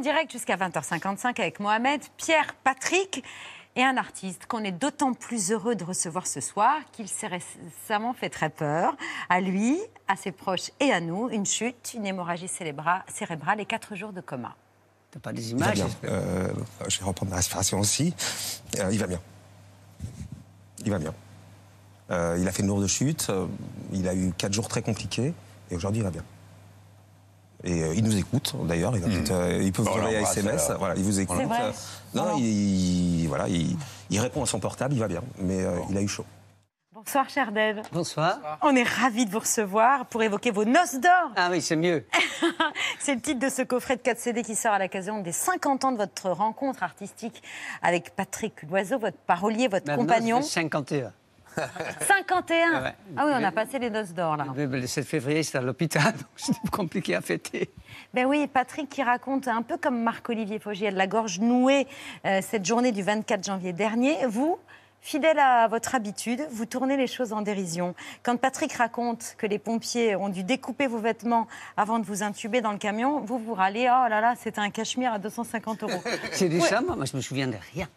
en direct jusqu'à 20h55 avec Mohamed, Pierre, Patrick et un artiste qu'on est d'autant plus heureux de recevoir ce soir qu'il s'est récemment fait très peur. À lui, à ses proches et à nous, une chute, une hémorragie cérébra- cérébrale et quatre jours de coma. T'as pas des Il va images bien. Euh, je vais reprendre ma respiration aussi. Euh, il va bien. Il va bien. Euh, il a fait une lourde chute. il a eu quatre jours très compliqués. Et aujourd'hui, il va bien. Et euh, il nous écoute, d'ailleurs. Il, peut-être, euh, il peut vous on envoyer l'embrasse, SMS. alors. Voilà, il vous écoute. Euh, non, il, voilà, il, il répond à son portable, il va bien. Mais euh, il a eu chaud. Bonsoir, cher Dave. Bonsoir. On est ravis de vous recevoir pour évoquer vos noces d'or. Ah oui, c'est mieux. C'est le titre de ce coffret de 4 CD qui sort à l'occasion des 50 ans de votre rencontre artistique avec Patrick Loiseau, votre parolier, votre compagnon. ça fait 51. 51 Ouais. Ah oui, on a passé les noces d'or là. Le le 7 février, c'était à l'hôpital, donc c'était compliqué à fêter. Ben oui, Patrick qui raconte un peu comme Marc-Olivier Fogiel, la gorge nouée euh, cette journée du 24 janvier dernier. Vous, fidèle à votre habitude, vous tournez les choses en dérision. Quand Patrick raconte que les pompiers ont dû découper vos vêtements avant de vous intuber dans le camion, vous vous râlez, oh là là, c'était un cachemire à 250 euros. C'est dit Ouais. ça, moi, je me souviens de rien.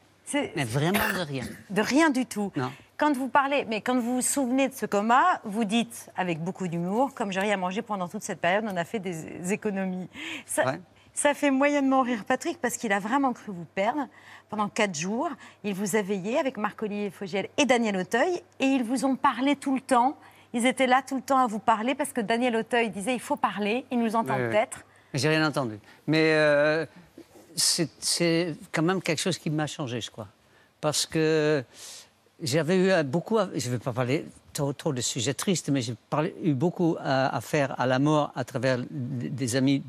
Mais vraiment de rien. de rien du tout. Non. Quand vous parlez, mais quand vous vous souvenez de ce coma, vous dites avec beaucoup d'humour, comme j'ai rien mangé pendant toute cette période, on a fait des économies. Ça, Ouais. ça fait moyennement rire Patrick parce qu'il a vraiment cru vous perdre pendant quatre jours. Il vous a veillé avec Marc-Olivier Fogiel et Daniel Auteuil et ils vous ont parlé tout le temps. Ils étaient là tout le temps à vous parler parce que Daniel Auteuil disait il faut parler, il nous entend Ouais, ouais. peut-être. J'ai rien entendu. Mais euh, c'est c'est quand même quelque chose qui m'a changé, je crois. Parce que j'avais eu beaucoup, à- je ne vais pas parler trop, trop de sujets tristes, mais j'ai eu beaucoup à, à faire à la mort à travers des amis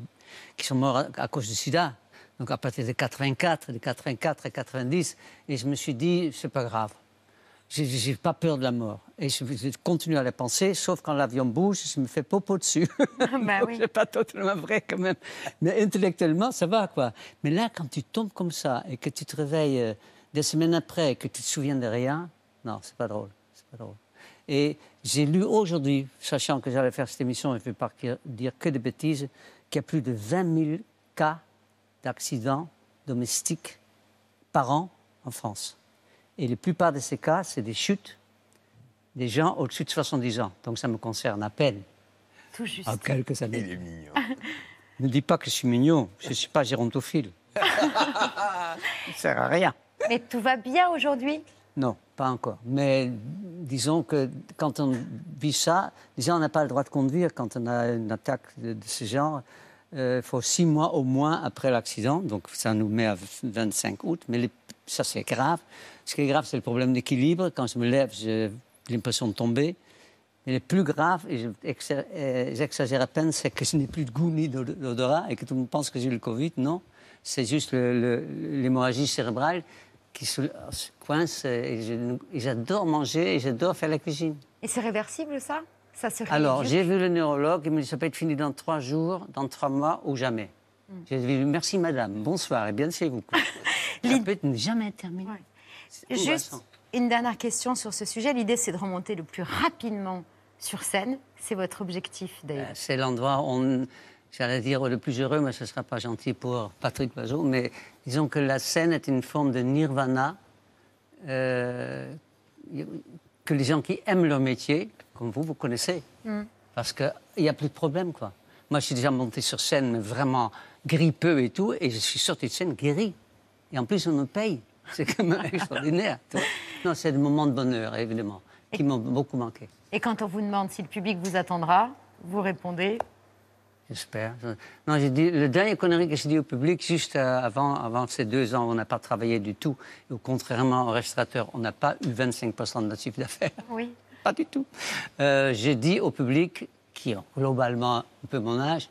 qui sont morts à, à cause du sida. Donc à partir de 84, de 84 à 90, et je me suis dit, c'est pas grave. J'ai- pas peur de la mort. Et je, je continue à la penser, sauf quand l'avion bouge, je me fais popo dessus. Bah Donc, oui. C'est pas totalement vrai quand même. Mais intellectuellement, ça va quoi. Mais là, quand tu tombes comme ça et que tu te réveilles euh, des semaines après et que tu te souviens de rien, non, c'est pas drôle. C'est pas drôle. Et j'ai lu aujourd'hui, sachant que j'allais faire cette émission et je ne vais pas dire que des bêtises, qu'il y a plus de 20 000 cas d'accidents domestiques par an en France. Et la plupart de ces cas, c'est des chutes des gens au-dessus de 70 ans. Donc ça me concerne à peine, Tout juste. à quelques années. Il est mignon. Ne dis pas que je suis mignon, je ne suis pas gérontophile. Ça ne sert à rien. Mais tout va bien aujourd'hui? Non, pas encore. Mais disons que quand on vit ça, déjà on n'a pas le droit de conduire quand on a une attaque de, ce genre. Euh, Il faut six mois au moins après l'accident, donc ça nous met à 25 août. Mais ça c'est grave. Ce qui est grave, c'est le problème d'équilibre. Quand je me lève, j'ai l'impression de tomber. Mais le plus grave, et euh, j'exagère à peine, c'est que je n'ai plus de goût ni d'od- d'odorat et que tout le monde pense que j'ai eu le Covid. Non, c'est juste l'hémorragie cérébrale qui se, se coince. Et je- et j'adore manger et j'adore faire la cuisine. Et c'est réversible ça? Ça se Alors, j'ai vu le neurologue, il me dit ça peut être fini dans trois jours, dans trois mois ou jamais. J'ai dit merci madame, bonsoir et bien chez vous. ça peut être jamais terminé. Ouais. Juste une dernière question sur ce sujet. L'idée, c'est de remonter le plus rapidement sur scène. C'est votre objectif, Euh, Dave. C'est l'endroit où on, j'allais dire le plus heureux, mais ce ne sera pas gentil pour Patrick Loiseau, mais disons que la scène est une forme de nirvana euh, que les gens qui aiment leur métier, comme vous, vous connaissez. Parce qu'il n'y a plus de problème, quoi. Moi, je suis déjà monté sur scène, mais vraiment grippeux et tout, et je suis sorti de scène guéri. Et en plus, on me paye. C'est quand même extraordinaire. Non, c'est des moments de bonheur, évidemment, qui m'ont beaucoup manqué. Et quand on vous demande si le public vous attendra, vous répondez J'espère. Je- Non, j'ai dit, le dernier connerie que j'ai dit au public, juste euh, avant, avant ces deux ans, on n'a pas travaillé du tout. Et contrairement au restaurateur, on n'a pas eu 25% de notre chiffre d'affaires. oui. Pas du tout. Euh, j'ai dit au public, qui ont globalement un peu mon âge,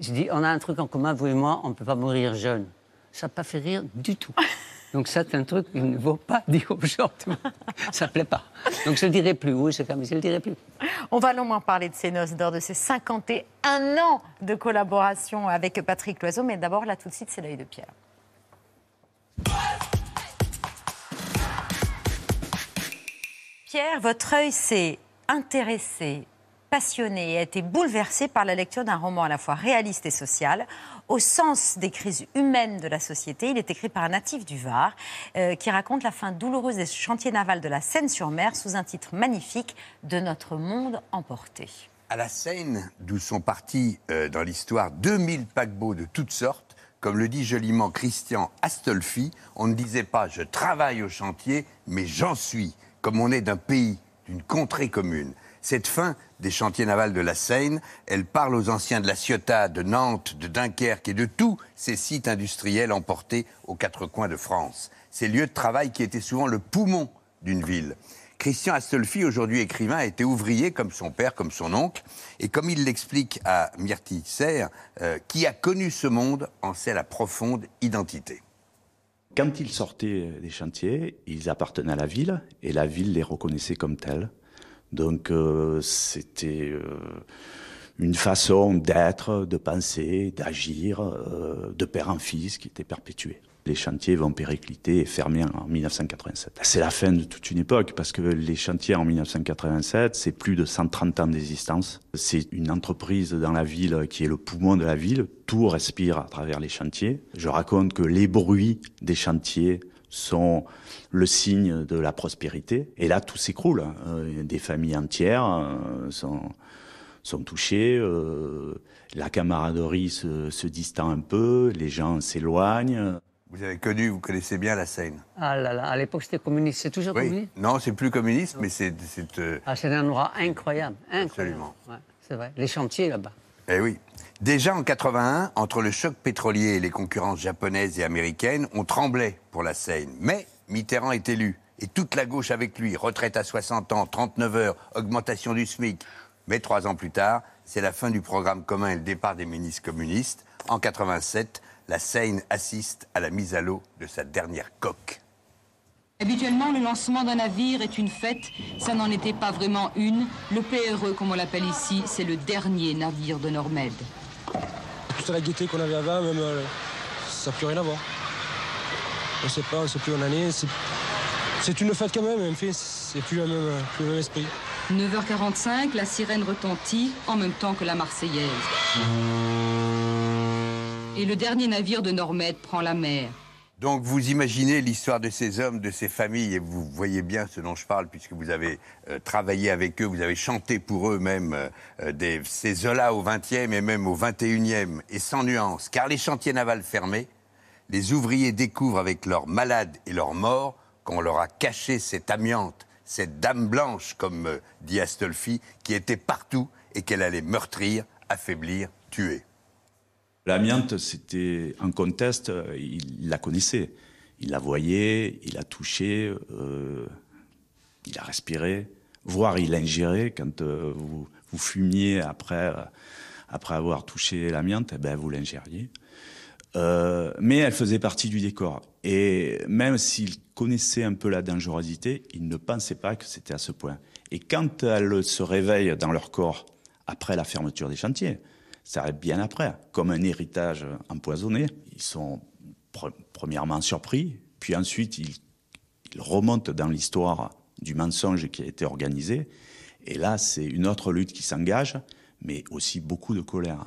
j'ai dit, on a un truc en commun, vous et moi, on ne peut pas mourir jeune. Ça n'a pas fait rire du tout. Donc ça, c'est un truc qu'il ne vaut pas dire aux. Ça ne plaît pas. Donc je ne le dirai plus. Oui, c'est comme je ne le dirai plus. On va longuement parler de ces noces d'or, de ces 51 ans de collaboration avec Patrick Loiseau. Mais d'abord, là, tout de suite, c'est l'œil de Pierre. Pierre, votre œil s'est intéressé passionné et a été bouleversé par la lecture d'un roman à la fois réaliste et social. Au sens des crises humaines de la société, il est écrit par un natif du Var euh, qui raconte la fin douloureuse des chantiers navals de la Seine-sur-Mer sous un titre magnifique de Notre monde emporté. À la Seine, d'où sont partis euh, dans l'histoire 2000 paquebots de toutes sortes, comme le dit joliment Christian Astolfi, on ne disait pas je travaille au chantier, mais j'en suis, comme on est d'un pays, d'une contrée commune. Cette fin des chantiers navals de la Seine, elle parle aux anciens de la Ciotat, de Nantes, de Dunkerque et de tous ces sites industriels emportés aux quatre coins de France. Ces lieux de travail qui étaient souvent le poumon d'une ville. Christian Astolfi, aujourd'hui écrivain, été ouvrier comme son père, comme son oncle. Et comme il l'explique à Myrtille euh, qui a connu ce monde en sait la profonde identité. Quand ils sortaient des chantiers, ils appartenaient à la ville et la ville les reconnaissait comme tels. Donc euh, c'était euh, une façon d'être, de penser, d'agir, euh, de père en fils qui était perpétuée. Les chantiers vont péricliter et fermer en 1987. C'est la fin de toute une époque parce que les chantiers en 1987, c'est plus de 130 ans d'existence. C'est une entreprise dans la ville qui est le poumon de la ville. Tout respire à travers les chantiers. Je raconte que les bruits des chantiers sont le signe de la prospérité. Et là, tout s'écroule. Hein. Euh, des familles entières euh, sont, sont touchées. Euh, la camaraderie se, se distend un peu, les gens s'éloignent. Vous avez connu, vous connaissez bien la Seine. Ah là là, à l'époque c'était communiste, c'est toujours Oui. communiste Non, c'est plus communiste, mais c'est. c'est, euh, Ah, c'est un endroit incroyable, incroyable. Absolument. Ouais, c'est vrai, les chantiers là-bas. Eh oui. Déjà en 81, entre le choc pétrolier et les concurrences japonaises et américaines, on tremblait pour la Seine. Mais Mitterrand est élu. Et toute la gauche avec lui. Retraite à 60 ans, 39 heures, augmentation du SMIC. Mais trois ans plus tard, c'est la fin du programme commun et le départ des ministres communistes. En 87, la Seine assiste à la mise à l'eau de sa dernière coque. Habituellement, le lancement d'un navire est une fête. Ça n'en était pas vraiment une. Le PRE, comme on l'appelle ici, c'est le dernier navire de Normed. La gaieté qu'on avait avant, même euh, ça n'a plus rien à voir. On sait pas, on sait plus en est. C'est, une fête quand même, c'est plus le même, euh, plus le même esprit. 9h45, la sirène retentit en même temps que la Marseillaise. Et le dernier navire de Normed prend la mer. Donc vous imaginez l'histoire de ces hommes, de ces familles, et vous voyez bien ce dont je parle, puisque vous avez euh, travaillé avec eux, vous avez chanté pour eux même euh, euh, des, ces Zola au 20e et même au 21e, et sans nuance, car les chantiers navals fermés, les ouvriers découvrent avec leurs malades et leurs morts qu'on leur a caché cette amiante, cette dame blanche, comme dit Astolfi, qui était partout et qu'elle allait meurtrir, affaiblir, tuer. L'amiante, c'était un conteste, euh, il la connaissait. Il la voyait, il la touchait, euh, il la respirait, voire il l'ingérait quand euh, vous, fumiez après, après avoir touché l'amiante, eh ben, vous l'ingériez. Mais elle faisait partie du décor. Et même s'il connaissait un peu la dangerosité, il ne pensait pas que c'était à ce point. Et quand elle se réveille dans leur corps après la fermeture des chantiers, ça arrive bien après, comme un héritage empoisonné, ils sont pre- premièrement surpris, puis ensuite ils, remontent dans l'histoire du mensonge qui a été organisé. Et là, c'est une autre lutte qui s'engage, mais aussi beaucoup de colère.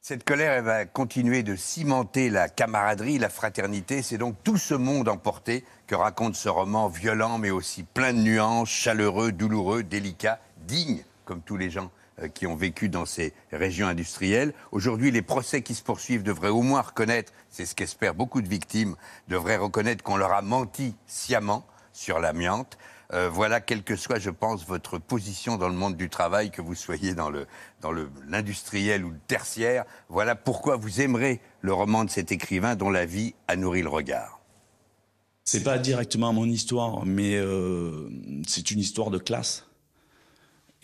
Cette colère, va continuer de cimenter la camaraderie, la fraternité. C'est donc tout ce monde emporté que raconte ce roman violent, mais aussi plein de nuances, chaleureux, douloureux, délicat, digne, comme tous les gens qui ont vécu dans ces régions industrielles. Aujourd'hui, les procès qui se poursuivent devraient au moins reconnaître, c'est ce qu'espèrent beaucoup de victimes, devraient reconnaître qu'on leur a menti sciemment sur l'amiante. Euh, voilà, quelle que soit, je pense, votre position dans le monde du travail, que vous soyez dans le dans le- l'industriel ou le tertiaire, voilà pourquoi vous aimerez le roman de cet écrivain dont la vie a nourri le regard. C'est pas directement mon histoire, mais euh, c'est une histoire de classe.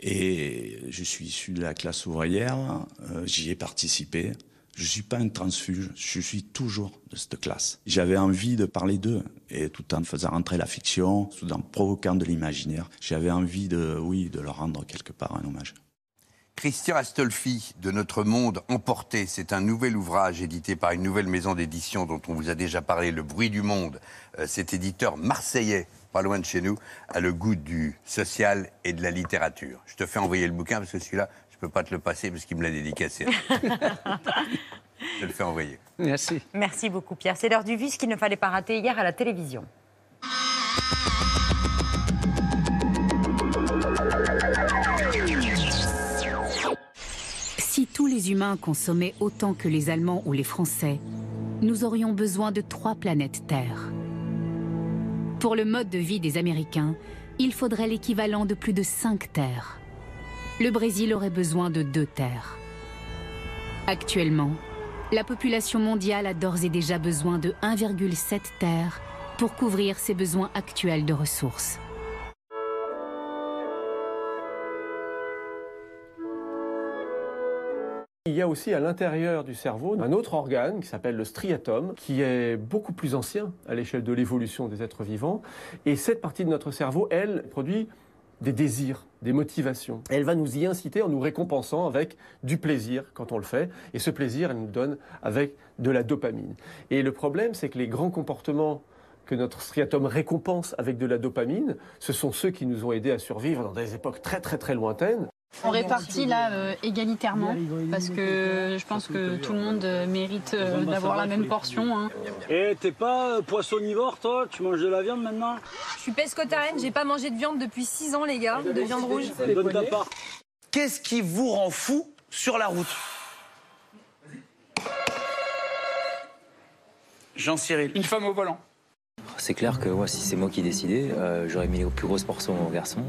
Et je suis issu de la classe ouvrière, euh, j'y ai participé. Je suis pas un transfuge, je suis toujours de cette classe. J'avais envie de parler d'eux, et tout en faisant rentrer la fiction, tout en provoquant de l'imaginaire, j'avais envie de, oui, de leur rendre quelque part un hommage. Christian Astolfi, de Notre Monde Emporté, c'est un nouvel ouvrage édité par une nouvelle maison d'édition dont on vous a déjà parlé, Le Bruit du Monde. Euh, cet éditeur marseillais, pas loin de chez nous, a le goût du social et de la littérature. Je te fais envoyer le bouquin parce que celui-là, peux pas te le passer parce qu'il me l'a dédicacé. Je le fais envoyer. Merci. Merci beaucoup, Pierre. C'est l'heure du vice qu'il ne fallait pas rater hier à la télévision. Les humains consommaient autant que les Allemands ou les Français, nous aurions besoin de trois planètes Terre. Pour le mode de vie des Américains, il faudrait l'équivalent de plus de cinq terres. Le Brésil aurait besoin de deux terres. Actuellement, la population mondiale a d'ores et déjà besoin de 1,7 terres pour couvrir ses besoins actuels de ressources. Il y a aussi à l'intérieur du cerveau un autre organe qui s'appelle le striatum, qui est beaucoup plus ancien à l'échelle de l'évolution des êtres vivants. Et cette partie de notre cerveau, elle, produit des désirs, des motivations. Elle va nous y inciter en nous récompensant avec du plaisir quand on le fait. Et ce plaisir, elle nous donne avec de la dopamine. Et le problème, c'est que les grands comportements que notre striatum récompense avec de la dopamine, ce sont ceux qui nous ont aidés à survivre dans des époques très très très lointaines. On répartit là euh, égalitairement parce que je pense que tout le monde euh, mérite euh, d'avoir la même portion. hein. Et t'es pas poissonivore, toi? Tu manges de la viande maintenant? Je suis pescotarienne, j'ai pas mangé de viande depuis 6 ans, les gars, de viande rouge. Bonne ta part. Qu'est-ce qui vous rend fou sur la route? Jean-Cyril. Une femme au volant. C'est clair que si c'est moi qui décidais, euh, j'aurais mis les plus grosses portions aux garçons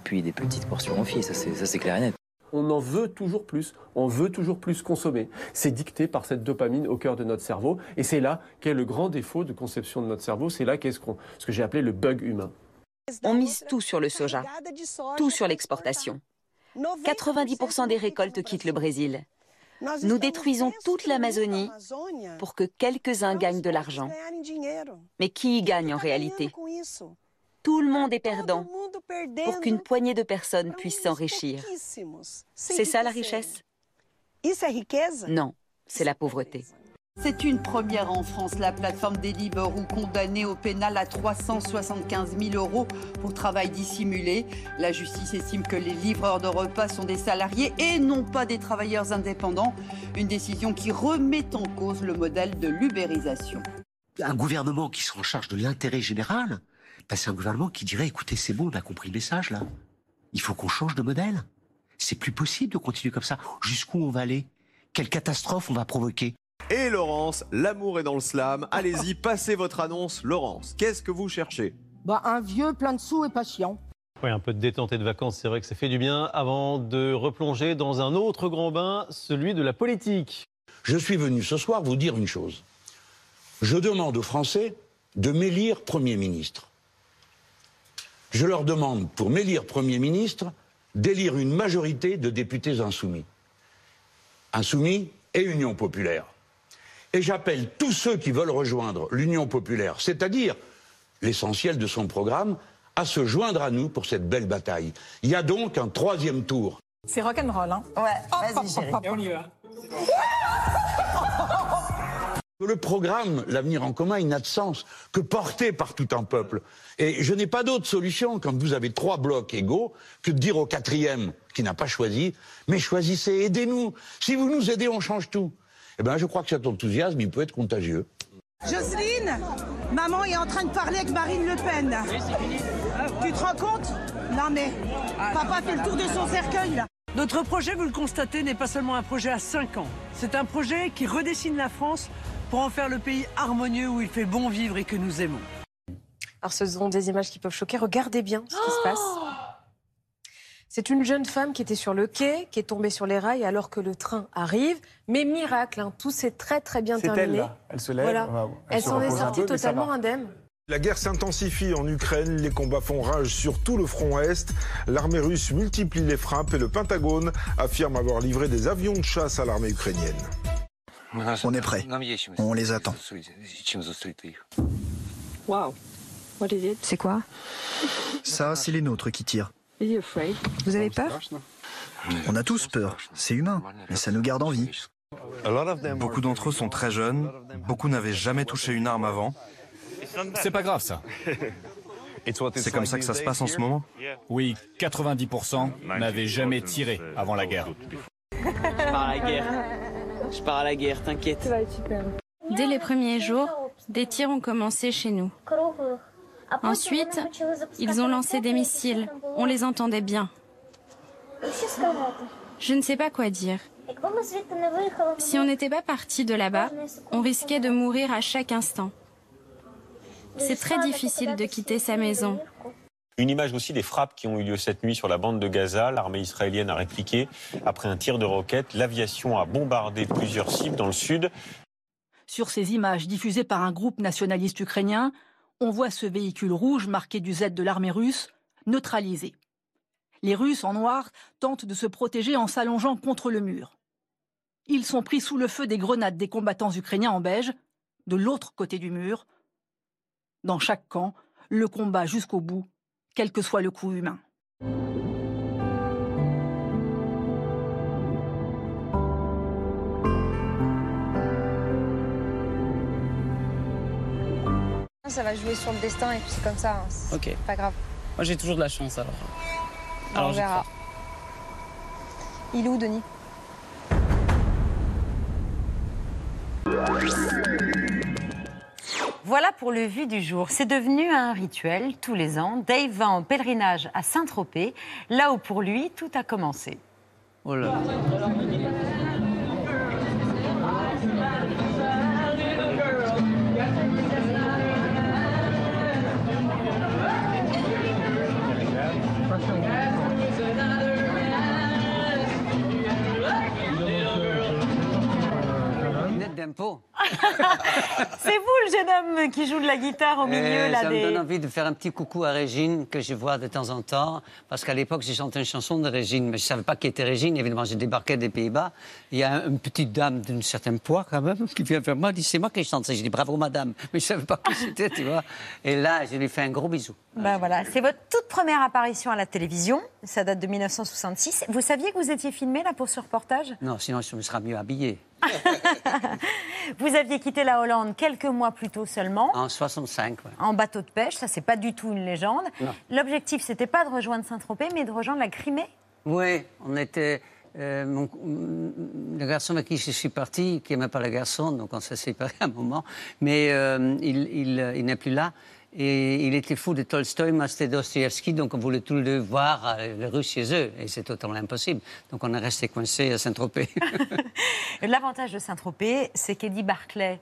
et puis des petites portions aux filles. Ça, c'est clair et net. On en veut toujours plus, on veut toujours plus consommer. C'est dicté par cette dopamine au cœur de notre cerveau, et c'est là qu'est le grand défaut de conception de notre cerveau, c'est là qu'est ce, qu'on- ce que j'ai appelé le bug humain. On mise tout sur le soja, tout sur l'exportation. 90% des récoltes quittent le Brésil. Nous détruisons toute l'Amazonie pour que quelques-uns gagnent de l'argent. Mais qui y gagne en réalité? Tout le monde est perdant pour qu'une poignée de personnes puissent s'enrichir. C'est ça la richesse? Non, c'est la pauvreté. C'est une première en France. La plateforme Deliveroo condamnée au pénal à 375 000 euros pour travail dissimulé. La justice estime que les livreurs de repas sont des salariés et non pas des travailleurs indépendants. Une décision qui remet en cause le modèle de l'ubérisation. Un gouvernement qui sera en charge de l'intérêt général, ben, c'est un gouvernement qui dirait écoutez, c'est bon, on a compris le message là. Il faut qu'on change de modèle. C'est plus possible de continuer comme ça. Jusqu'où on va aller? Quelle catastrophe on va provoquer? Et Laurence, l'amour est dans le slam. Allez-y, passez votre annonce. Laurence, qu'est-ce que vous cherchez? Bah, un vieux plein de sous et pas chiant. Oui, un peu de détente et de vacances, c'est vrai que ça fait du bien avant de replonger dans un autre grand bain, celui de la politique. Je suis venu ce soir vous dire une chose. Je demande aux Français de m'élire Premier ministre. Je leur demande, pour m'élire Premier ministre, d'élire une majorité de députés insoumis. Insoumis et Union populaire. Et j'appelle tous ceux qui veulent rejoindre l'Union populaire, c'est-à-dire l'essentiel de son programme, à se joindre à nous pour cette belle bataille. Il y a donc un troisième tour. C'est rock'n'roll, hein Ouais, vas-y, chérie. Et on y va. Le programme L'avenir en commun, il n'a de sens que porté par tout un peuple. Et je n'ai pas d'autre solution quand vous avez trois blocs égaux que de dire au quatrième qui n'a pas choisi, mais choisissez, aidez-nous. Si vous nous aidez, on change tout. Eh bien, je crois que cet enthousiasme, il peut être contagieux. Jocelyne, maman est en train de parler avec Marine Le Pen. Tu te rends compte? Non mais, papa fait le tour de son cercueil là. Notre projet, vous le constatez, n'est pas seulement un projet à 5 ans. C'est un projet qui redessine la France pour en faire le pays harmonieux où il fait bon vivre et que nous aimons. Alors ce sont des images qui peuvent choquer. Regardez bien ce qui se passe. C'est une jeune femme qui était sur le quai, qui est tombée sur les rails alors que le train arrive. Mais miracle, hein, tout s'est très très bien elle, terminé. là. Elle se lève, Voilà. elle Elle se s'en est sortie peu, totalement indemne. La guerre s'intensifie en Ukraine, les combats font rage sur tout le front Est. L'armée russe multiplie les frappes et le Pentagone affirme avoir livré des avions de chasse à l'armée ukrainienne. On est prêt. On les attend. Wow. What is it? C'est quoi? Ça, c'est les nôtres qui tirent. Vous avez peur? On a tous peur. C'est humain. Mais ça nous garde en vie. Beaucoup d'entre eux sont très jeunes, beaucoup n'avaient jamais touché une arme avant. C'est pas grave ça. C'est comme ça que ça se passe en ce moment? Oui, 90% n'avaient jamais tiré avant la guerre. La guerre. Je pars à la guerre, t'inquiète. Dès les premiers jours, des tirs ont commencé chez nous. Ensuite, ils ont lancé des missiles. On les entendait bien. Je ne sais pas quoi dire. Si on n'était pas parti de là-bas, on risquait de mourir à chaque instant. C'est très difficile de quitter sa maison. Une image aussi des frappes qui ont eu lieu cette nuit sur la bande de Gaza. L'armée israélienne a répliqué. Après un tir de roquette, l'aviation a bombardé plusieurs cibles dans le sud. Sur ces images diffusées par un groupe nationaliste ukrainien, on voit ce véhicule rouge marqué du Z de l'armée russe neutralisé. Les Russes en noir tentent de se protéger en s'allongeant contre le mur. Ils sont pris sous le feu des grenades des combattants ukrainiens en beige, de l'autre côté du mur. Dans chaque camp, le combat jusqu'au bout, quel que soit le coût humain. Ça va jouer sur le destin et puis c'est comme ça. hein. C'est. Pas grave. Moi j'ai toujours de la chance alors. on j'y verra. Il est où, Denis? Voilà pour le vu du jour. C'est devenu un rituel tous les ans. Dave va en pèlerinage à Saint-Tropez, là où pour lui tout a commencé. Oh là. C'est vous le jeune homme qui joue de la guitare au milieu Eh, là ça des. me donne envie de faire un petit coucou à Régine, que je vois de temps en temps. Parce qu'à l'époque, j'ai chanté une chanson de Régine, mais je ne savais pas qui était Régine. Évidemment, j'ai débarqué des Pays-Bas. Il y a une petite dame d'une certaine poids, quand même, qui vient vers moi, dit C'est moi qui chante ça. J'ai dit Bravo, madame. Mais je ne savais pas qui c'était, tu vois. Et là, je lui fais un gros bisou. Ben voilà, c'est votre toute première apparition à la télévision. Ça date de 1966. Vous saviez que vous étiez filmé là pour ce reportage? Non, sinon, je me serais mieux habillé. Vous aviez quitté la Hollande quelques mois plus tôt seulement. En 65, ouais. En bateau de pêche, ça c'est pas du tout une légende. L'objectif c'était pas de rejoindre Saint-Tropez, mais de rejoindre la Crimée. Oui, on était. euh, mon- le garçon avec qui je suis parti, qui n'aimait pas le garçon, donc on s'est séparés un moment, mais euh, il, il, euh, il n'est plus là. Et il était fou de Tolstoï, Masté Dostoevsky, donc on voulait tous les deux voir euh, les Russes chez eux, et c'est totalement impossible. Donc on est resté coincés à Saint-Tropez. L'avantage de Saint-Tropez, c'est qu'Eddie Barclay,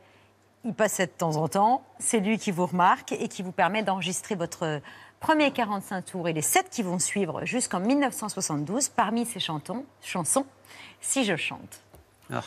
il passait de temps en temps. C'est lui qui vous remarque et qui vous permet d'enregistrer votre premier 45 tours et les 7 qui vont suivre jusqu'en 1972 parmi chantons, chansons Si je chante. Ah.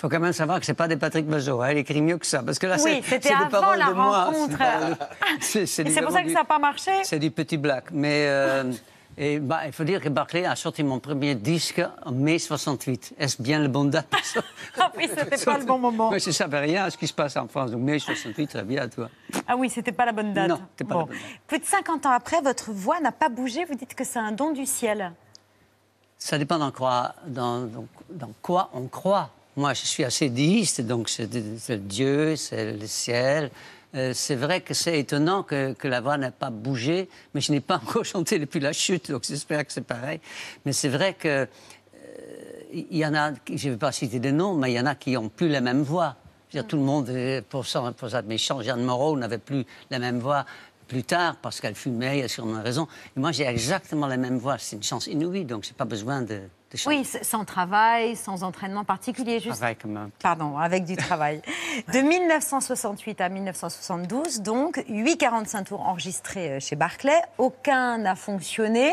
Faut quand même savoir que c'est pas des Patrick Bazot, hein, il écrit mieux que ça, parce que là, Oui, c'est des avant paroles la de moi. rencontre. c'est pas- c'est- pour ça que du- ça n'a pas marché C'est du petit black. Mais euh, et, bah, il faut dire que Barclay a sorti mon premier disque en mai 68. Est-ce bien le bon date? Ah oui, c'était pas le bon moment. Mais je ne savais rien à ce qui se passe en France. Donc mai 68, très bien, toi. Ah oui, c'était pas la bonne date. Non, pas la bonne Plus de 50 ans après, votre voix n'a pas bougé. Vous dites que c'est un don du ciel. Ça dépend dans quoi, dans, dans- dans quoi on croit. Moi, je suis assez déiste, donc c'est Dieu, c'est le ciel. Euh, c'est vrai que c'est étonnant que, la voix n'ait pas bougé, mais je n'ai pas encore chanté depuis la chute, donc j'espère que c'est pareil. Mais c'est vrai que euh, il y en a, je ne vais pas citer des noms, mais il y en a qui n'ont plus la même voix. Dire, tout le monde, euh, pour ça, pour ça méchant, Jeanne Moreau n'avait plus la même voix plus tard parce qu'elle fumait, elle a sûrement raison. Et moi, j'ai exactement la même voix. C'est une chance inouïe, donc je n'ai pas besoin de. Oui, sans travail, sans entraînement particulier. Juste... Travail quand même. Pardon, avec du travail. De 1968 à 1972, donc, 8,45 tours enregistrés euh, chez Barclay. Aucun n'a fonctionné.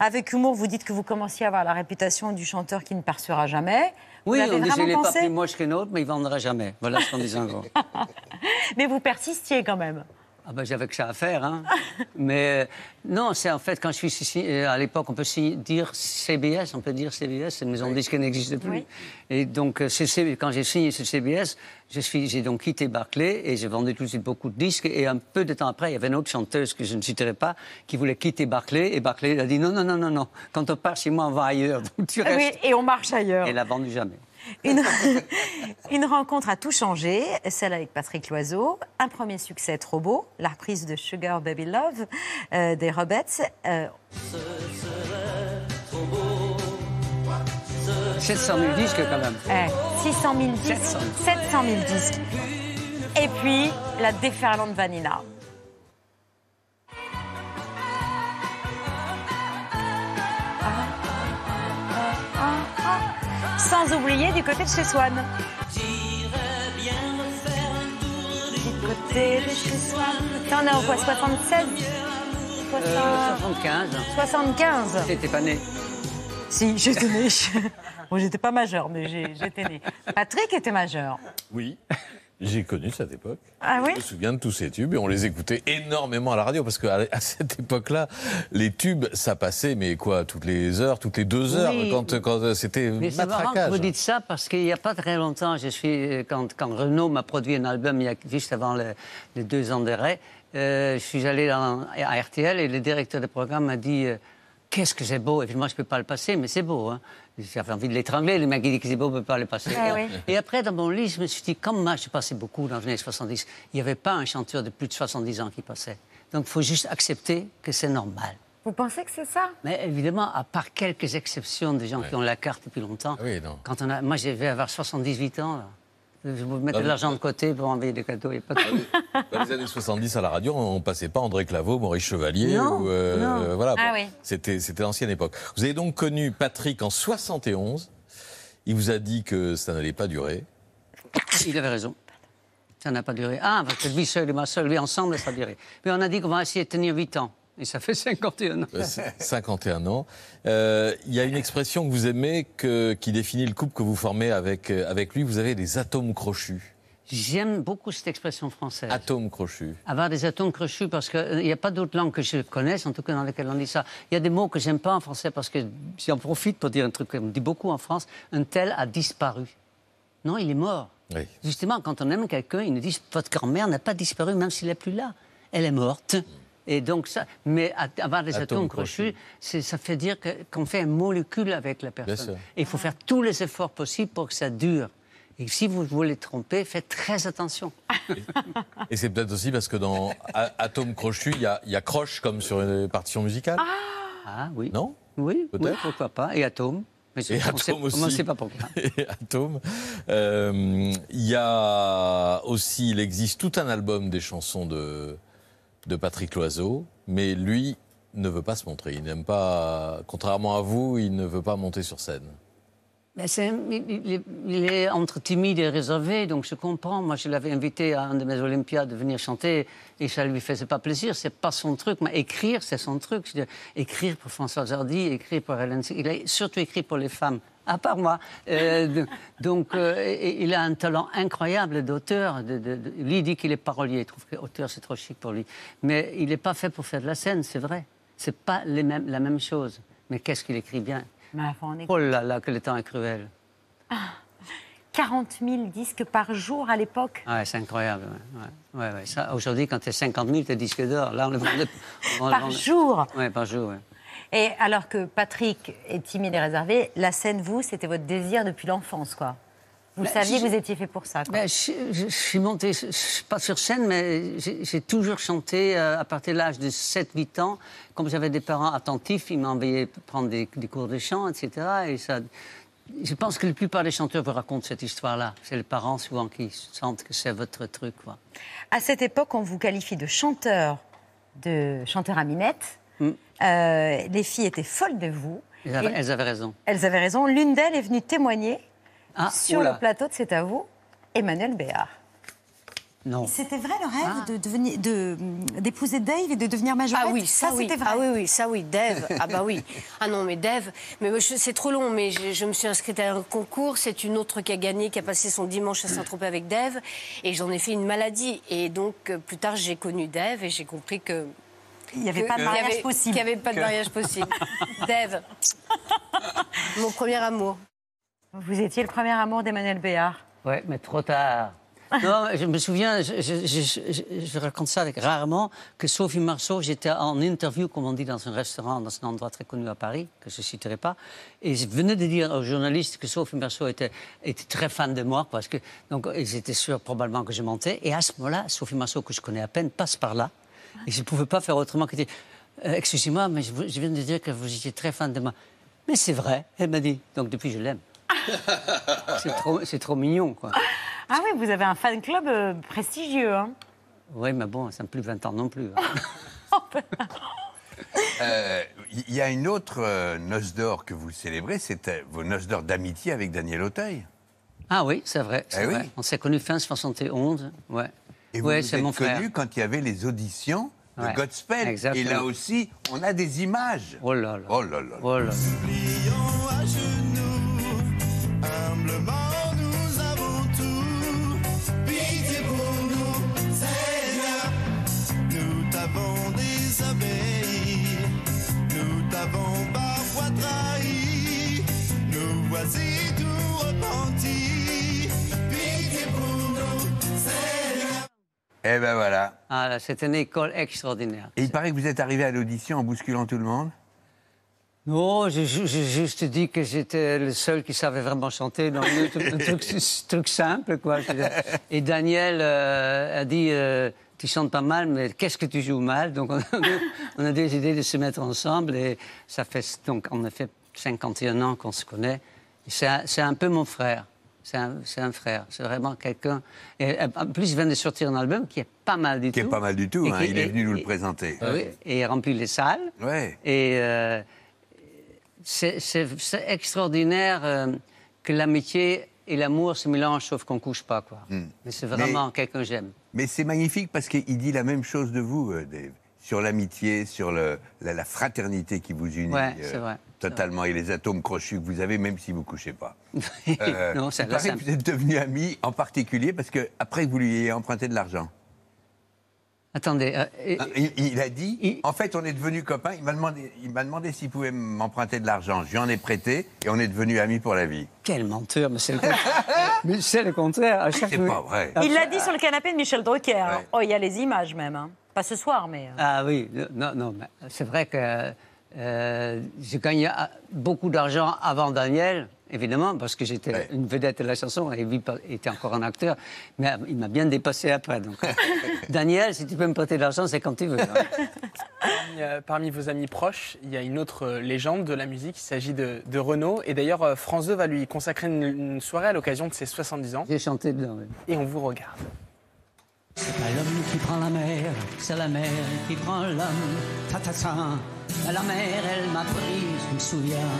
Avec humour, vous dites que vous commenciez à avoir la réputation du chanteur qui ne percera jamais. Oui, on dit qu'il n'est pas plus moche qu'un autre, mais il vendra jamais. Voilà ce qu'on disait en gros. Mais vous persistiez quand même. Ah ben, j'avais que ça à faire, hein. Mais euh, non, c'est en fait quand je suis ici, euh, à l'époque, on peut dire CBS, on peut dire CBS, c'est une maison de disques qui n'existe plus. Oui. Et donc, euh, quand j'ai signé chez CBS, j'ai donc quitté Barclay et j'ai vendu tout de suite beaucoup de disques. Et un peu de temps après, il y avait une autre chanteuse que je ne citerai pas qui voulait quitter Barclay. Et Barclay a dit non, non, non, non, non. Quand on part chez moi, on va ailleurs. Donc tu Oui, restes. et on marche ailleurs. Et elle l'a vendu jamais. Une, une rencontre a tout changé, celle avec Patrick Loiseau. Un premier succès trop beau, la reprise de Sugar Baby Love euh, des Robettes. Euh, 700 000 disques quand même. eh, 600 000 disques, 700 000 disques. Et puis, la déferlante Vanilla. Sans oublier du côté de chez Swan. Du côté de chez Swan. On est en quoi 76 Euh, 75. 75 T'étais pas né. Si, j'étais née. Bon, j'étais pas majeure, mais j'ai- j'étais née. Patrick était majeur. Oui. J'ai connu cette époque. Ah oui Je me souviens de tous ces tubes et on les écoutait énormément à la radio parce qu'à à cette époque-là, les tubes, ça passait, mais quoi, toutes les heures, toutes les deux heures, Oui. quand, quand c'était Mais c'est marrant que matraquage. vous dites ça parce qu'il n'y a pas très longtemps, je suis, quand, quand Renault m'a produit un album, il y a, juste avant le- les deux ans d'arrêt, euh, je suis allé dans- à RTL et le directeur de programme m'a dit euh, Qu'est-ce que c'est beau Évidemment, je ne peux pas le passer, mais c'est beau. Hein. J'avais envie de l'étrangler, le mec il dit que c'est beau, on ne peut pas le passer. Ah oui. Et après, dans mon lit, je me suis dit Comme moi, je passais beaucoup dans les années 70, il n'y avait pas un chanteur de plus de 70 ans qui passait. Donc, il faut juste accepter que c'est normal. Vous pensez que c'est ça? Mais évidemment, à part quelques exceptions des gens qui ont la carte depuis longtemps, quand on a, moi, je vais avoir 78 ans. Là. Je vais vous mettre Ah de l'argent de côté pour envoyer des cadeaux. a pas de. Dans les années 70 à la radio, on passait pas André Claveau, Maurice Chevalier. Non, ou, euh, non. Voilà, Ah bon, oui. C'était c'était l'ancienne époque. Vous avez donc connu Patrick en 71. Il vous a dit que ça n'allait pas durer. Il avait raison. Ça n'a pas duré. Ah, parce que lui seul et moi seul, lui ensemble, ça a duré. Mais on a dit qu'on va essayer de tenir 8 ans. Et ça fait 51 ans. Euh, c'est 51 ans. Euh, Il y a une expression que vous aimez que- qui définit le couple que vous formez avec, euh, avec lui. Vous avez des atomes crochus. J'aime beaucoup cette expression française. Atomes crochus. Avoir des atomes crochus, parce qu'il n'y a pas d'autres langues que je connaisse, en tout cas dans lesquelles on dit ça. Il y a des mots que j'aime pas en français, parce que j'en profite pour dire un truc qu'on dit beaucoup en France. Un tel a disparu. Non, il est mort. Oui. Justement, quand on aime quelqu'un, ils nous disent votre grand-mère n'a pas disparu, même s'il n'est plus là. Elle est morte. Et donc ça, mais avoir des Atomes atomes crochus, ça fait dire qu'on fait un molécule avec la personne. Et il faut faire tous les efforts possibles pour que ça dure. Et si vous voulez tromper, faites très attention. Et c'est peut-être aussi parce que dans A- Atomes crochus, il y a, il y a croche comme sur une partition musicale. Ah oui. Non? Oui, pourquoi pas. Et atome. Mais Et on sait- Atome aussi. On ne sait pas pourquoi. Et Atome. Euh, Il y a aussi, il existe tout un album des chansons de, de Patrick Loiseau, mais lui ne veut pas se montrer. Il n'aime pas, contrairement à vous, il ne veut pas monter sur scène. Mais il, est, entre timide et réservé, donc je comprends. Moi, je l'avais invité à un de mes Olympiades de venir chanter et ça lui faisait pas plaisir. C'est pas son truc. Mais écrire, c'est son truc. Écrire pour François Hardy, écrire pour Hélène. Il a surtout écrit pour les femmes. À part moi. Euh, de- donc, euh, il a un talent incroyable d'auteur. De, lui dit qu'il est parolier. Il trouve que auteur, c'est trop chic pour lui. Mais il n'est pas fait pour faire de la scène, c'est vrai. C'est pas les mêmes- la même chose. Mais qu'est-ce qu'il écrit bien Mais enfin, on est- Oh là là, que le temps est cruel. 40 000 disques par jour à l'époque. Ah Ouais, c'est incroyable. ouais, ouais. Ouais, Aujourd'hui, quand tu es 50 000, tu es disque d'or. Là, on le vendait. Par jour Ouais, par jour, ouais. Et alors que Patrick est timide et réservé, la scène, vous, c'était votre désir depuis l'enfance, quoi. Vous Ben, saviez que vous étiez fait pour ça, quoi. Ben, je, je- je suis monté, je- je- pas sur scène, mais j'ai j'ai toujours chanté euh, à partir de l'âge de 7-8 ans. Comme j'avais des parents attentifs, ils m'envoyaient prendre des, des cours de chant, etc. Et ça, je pense que la plupart des chanteurs vous racontent cette histoire-là. C'est les parents souvent qui sentent que c'est votre truc. Quoi. À cette époque, on vous qualifie de chanteur, de chanteur à minette. Mm. Euh, les filles étaient folles de vous. Elles avaient, Et- elles avaient raison. elles avaient raison. L'une d'elles est venue témoigner Ah, sur oula. le plateau de C'est à vous, Emmanuel Béard. Non. C'était vrai le rêve de devenir, de d'épouser Dave et de devenir majorette? Ah oui, ça, oui. c'était vrai. Ah oui, oui, ça oui, Dave. ah bah oui. Ah non, mais Dave, mais c'est trop long. Mais je, je me suis inscrite à un concours. C'est une autre qui a gagné, qui a passé son dimanche à Saint-Tropez avec Dave, et j'en ai fait une maladie. Et donc euh, plus tard, j'ai connu Dave et j'ai compris que Il n'y avait pas de mariage possible. Qu'il n'y avait pas de Que- mariage possible. Dave, mon premier amour. Vous étiez le premier amour d'Emmanuel Béard. Ouais, mais trop tard. Non, je me souviens, je, je- je- je- je raconte ça avec- rarement, que Sophie Marceau, j'étais en interview, comme on dit, dans un restaurant, dans un endroit très connu à Paris, que je ne citerai pas, et je venais de dire aux journalistes que Sophie Marceau était, était très fan de moi, parce que, donc, ils étaient sûrs probablement que je mentais, et à ce moment-là, Sophie Marceau, que je connais à peine, passe par là, et je ne pouvais pas faire autrement que dire, Euh, excusez-moi, mais je, vous- je viens de dire que vous étiez très fan de moi. Mais c'est vrai, elle m'a dit, donc depuis je l'aime. C'est trop, c'est trop mignon, quoi. Ah oui, vous avez un fan club euh, prestigieux. Hein. Oui, mais bon, ça n'a plus 20 ans non plus. hein. Euh, Il y a une autre euh, noce d'or que vous célébrez, c'est euh, vos noces d'or d'amitié avec Daniel Auteuil. Ah oui, c'est vrai. c'est Eh oui. vrai. On s'est connus fin 71. Ouais. Et vous ouais, vous c'est êtes mon frère. connus quand il y avait les auditions de Ouais, Godspell. exactement. Et là aussi, on a des images. Oh là là. Oh là là. Oh là. à Eh ben voilà. Ah c'est une école extraordinaire. Et il paraît que vous êtes arrivé à l'audition en bousculant tout le monde. Non, j'ai ju- j'ai juste dit que j'étais le seul qui savait vraiment chanter. Donc, un truc, un truc- un truc simple, quoi. Et Daniel euh, a dit euh, Tu chantes pas mal, mais qu'est-ce que tu joues mal? Donc, on a, on a décidé de se mettre ensemble. Et ça fait, donc, on a fait 51 ans qu'on se connaît. Et C'est un, c'est un peu mon frère. C'est un, frère. C'est vraiment quelqu'un. Et euh, en plus, il vient de sortir un album qui est pas mal du Qui tout. est pas mal du tout. Hein, qui- il est et- venu nous le présenter. oui, et il remplit les salles. Ouais. Et euh, c'est extraordinaire euh, que l'amitié et l'amour se mélangent, sauf qu'on ne couche pas. Quoi. Hmm. Mais c'est vraiment quelqu'un que j'aime. Mais c'est magnifique parce qu'il dit la même chose de vous, Dave. Sur l'amitié, sur le, la, la fraternité qui vous unit. Ouais, vrai, Totalement. Et les atomes crochus que vous avez, même si vous ne couchez pas. Euh, Non, simple. que vous êtes devenus amis, en particulier parce que après que vous lui ayez emprunté de l'argent. Attendez. euh, et- Ah, Il, il a dit, en fait, on est devenus copains. Il m'a demandé, il m'a demandé s'il pouvait m'emprunter de l'argent. Je lui en ai prêté et on est devenus amis pour la vie. Quel menteur, mais c'est le contraire. mais c'est le contraire. À chaque C'est fois- pas vrai. Il l'a dit sur le canapé de Michel Drucker. Oh, il y a les images même. hein. Pas ce soir, mais. euh. Ah oui, non, non, mais c'est vrai que euh, j'ai gagné beaucoup d'argent avant Daniel, évidemment, parce que j'étais une vedette de la chanson et lui était encore un acteur, mais euh, il m'a bien dépassé après. Donc, euh, Daniel, si tu peux me prêter de l'argent, c'est quand tu veux. hein. Parmi, euh, Parmi vos amis proches, il y a une autre euh, légende de la musique, il s'agit de, de Renaud. Et d'ailleurs, euh, France 2 va lui consacrer une, une soirée à l'occasion de ses 70 ans. J'ai chanté dedans. oui. Et on vous regarde. C'est pas l'homme qui prend la mer, c'est la mer qui prend l'homme. Tatata, la mer, elle m'a pris, je me souviens,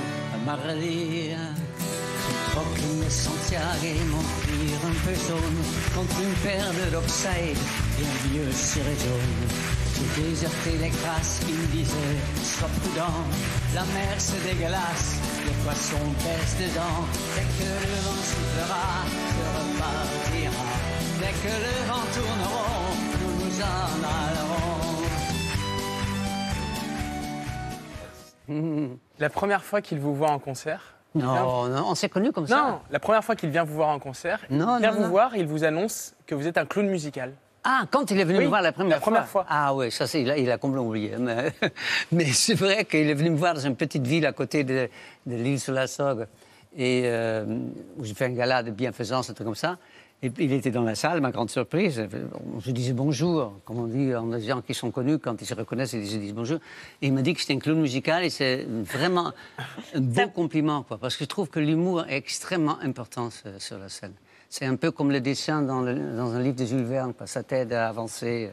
Marley. J'ai troqué mes Santiago et mon cuir un peu jaune contre une paire de et un vieux ciré jaune. J'ai déserté les crasses qui me disaient, sois prudent, la mer c'est dégueulasse, les poissons baissent dedans. Dès que le vent soufflera, tu repartira. Dès que le vent tournera, nous nous en allerons. La première fois qu'il vous voit en concert. Non, non, on s'est connus comme ça. Non, la première fois qu'il vient vous voir en concert, Non, il vient non, vous non. voir, il vous annonce que vous êtes un clown musical. Ah, quand il est venu Oui, me voir la première, la première fois. Ah oui, ça, c'est, il, a, il a complètement oublié. Mais, mais c'est vrai qu'il est venu me voir dans une petite ville à côté de, de l'île sur la Sorgue, et, euh, où j'ai fait un gala de bienfaisance, un truc comme ça. Et il était dans la salle, ma grande surprise. On se disait bonjour, comme on dit, on a des gens qui sont connus, quand ils se reconnaissent, ils se disent bonjour. Et il m'a dit que j'étais un clown musical, et c'est vraiment un beau compliment, quoi, parce que je trouve que l'humour est extrêmement important sur, sur la scène. C'est un peu comme le dessin dans, le- dans un livre de Jules Verne, quoi. ça t'aide à avancer.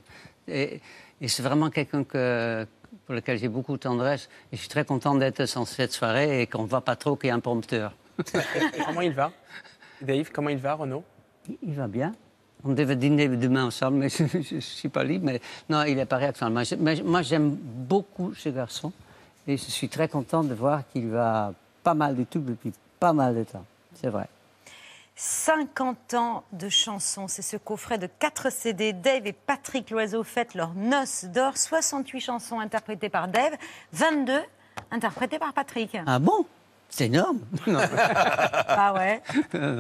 Et, et c'est vraiment quelqu'un que, pour lequel j'ai beaucoup de tendresse. Et je suis très content d'être sur cette soirée et qu'on ne voit pas trop qu'il y a un prompteur. comment il va? Dave, comment il va, Renaud? Il va bien. On devait dîner demain ensemble, mais je ne suis pas libre. Mais non, il n'est pas réactionnaire. Moi, je- mais moi, j'aime beaucoup ce garçon. Et je suis très content de voir qu'il va pas mal du tout depuis pas mal de temps. C'est vrai. 50 ans de chansons, c'est ce coffret de 4 CD. Dave et Patrick Loiseau fêtent leur noces d'or. 68 chansons interprétées par Dave, 22 interprétées par Patrick. Ah bon? C'est énorme. Non. Ah ouais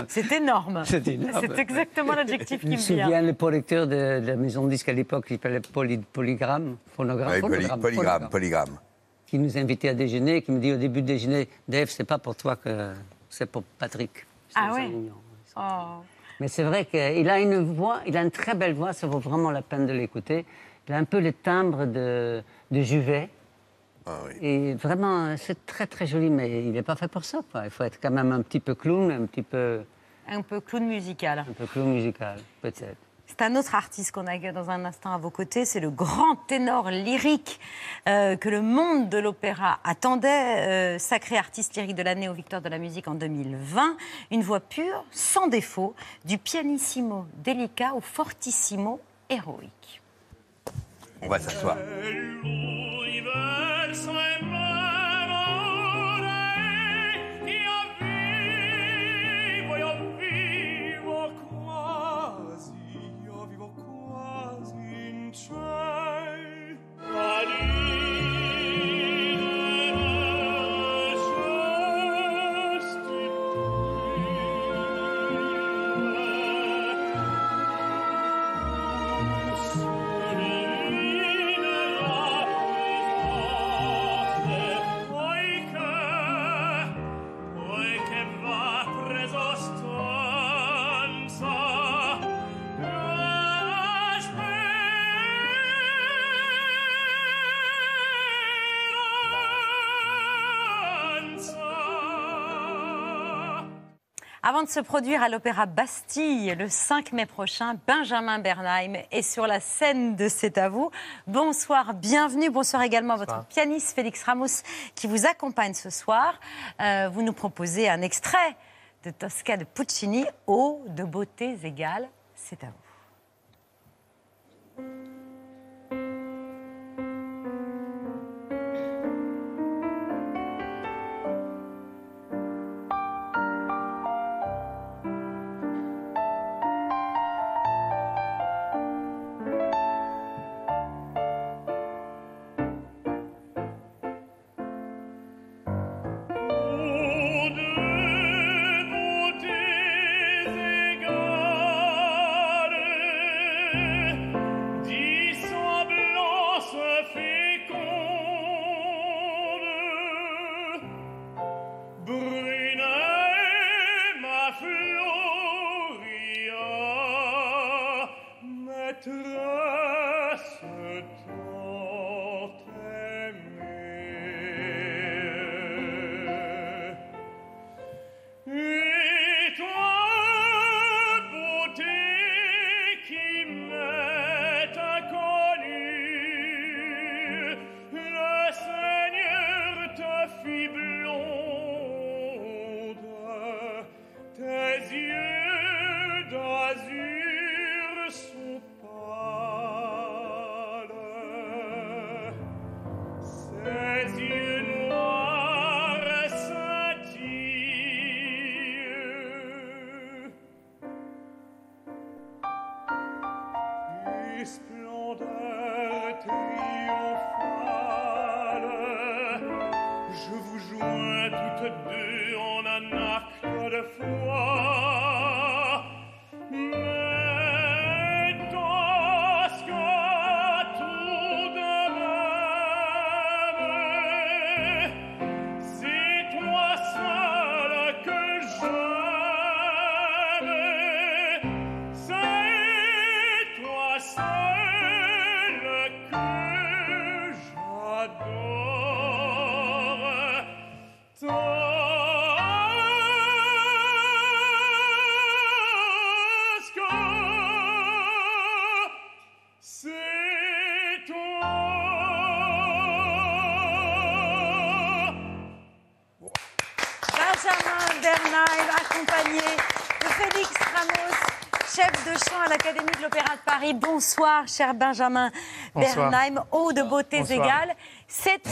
C'est énorme. C'est énorme. C'est exactement l'adjectif Je qui me me souviens, vient. le producteur de, de la maison de disque à l'époque, qui s'appelait Poly, Polygramme, phonogramme, Ouais, poly- polygramme, polygramme. qui nous invitait à déjeuner, qui me dit au début du déjeuner, Dave, c'est pas pour toi que c'est pour Patrick. Ah ouais. Oh. Mais c'est vrai qu'il a une voix, il a une très belle voix, ça vaut vraiment la peine de l'écouter. Il a un peu le timbre de, de Juvet. Ah Et vraiment, c'est très très joli, mais il n'est pas fait pour ça. quoi. Il faut être quand même un petit peu clown, un petit peu, Un peu clown musical. un peu clown musical, peut-être. C'est un autre artiste qu'on accueille dans un instant à vos côtés. C'est le grand ténor lyrique euh, que le monde de l'opéra attendait. euh, sacré artiste lyrique de l'année aux Victoires de la musique en 2020. Une voix pure, sans défaut, du pianissimo délicat au fortissimo héroïque. On va s'asseoir. sein Avant de se produire à l'Opéra Bastille le 5 mai prochain, Benjamin Bernheim est sur la scène de C'est à vous. Bonsoir, bienvenue. Bonsoir également à votre pianiste Félix Ramos qui vous accompagne ce soir. Euh, vous nous proposez un extrait de Tosca de Puccini, Eau de beautés égales. C'est à vous. l'Académie de l'Opéra de Paris. Bonsoir, cher Benjamin Bonsoir. Bernheim, haut de beautés égales. C'est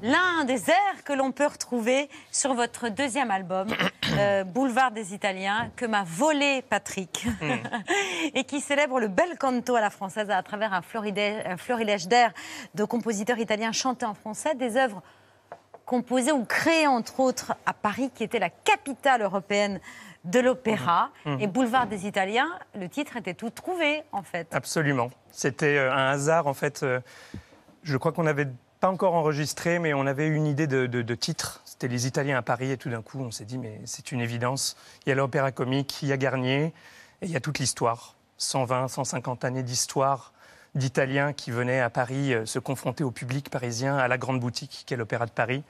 l'un des airs que l'on peut retrouver sur votre deuxième album, euh, Boulevard des Italiens, que m'a volé Patrick, et qui célèbre le bel canto à la française à travers un florilège, un florilège d'airs de compositeurs italiens chantés en français, des œuvres composées ou créées entre autres à Paris, qui était la capitale européenne de l'opéra. Mhm. Et Boulevard des Italiens, le titre était tout trouvé en fait. Absolument. C'était euh, un hasard, en fait. euh, Je crois qu'on n'avait pas encore enregistré, mais on avait une idée de, de- de titre. C'était Les Italiens à Paris, et tout d'un coup, on s'est dit, mais c'est une évidence. Il y a l'opéra comique, il y a Garnier, et il y a toute l'histoire. 120, 150 années d'histoire d'Italiens qui venaient à Paris euh, se confronter au public parisien, à la grande boutique qu'est l'Opéra de Paris.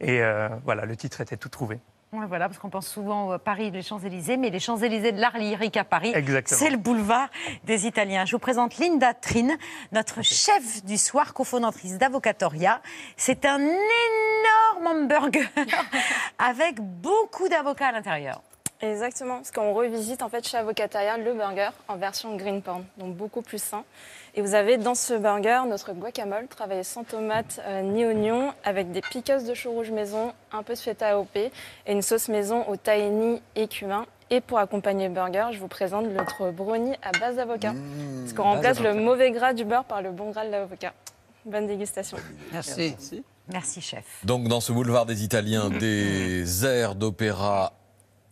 Et euh, voilà, le titre était tout trouvé. Ouais, voilà, parce qu'on pense souvent à Paris, les Champs-Élysées, mais les Champs-Élysées de l'art lyrique à Paris, c'est le boulevard des Italiens. Je vous présente Linda Trine, notre chef du soir, cofondatrice d'Avocatoria. C'est un énorme hamburger avec beaucoup d'avocats à l'intérieur. Exactement, parce qu'on revisite en fait chez Avocataria le burger en version green porn, donc beaucoup plus sain. Et vous avez dans ce burger notre guacamole travaillé sans tomate euh, ni oignon, avec des piqueuses de chou rouge maison, un peu de feta AOP et une sauce maison au tahini et cumin. Et pour accompagner le burger, je vous présente notre brownie à base d'avocat. parce qu'on remplace le mauvais gras du beurre par le bon gras de l'avocat. Bonne dégustation. Merci. Merci, chef. Donc dans ce boulevard des Italiens, des airs d'opéra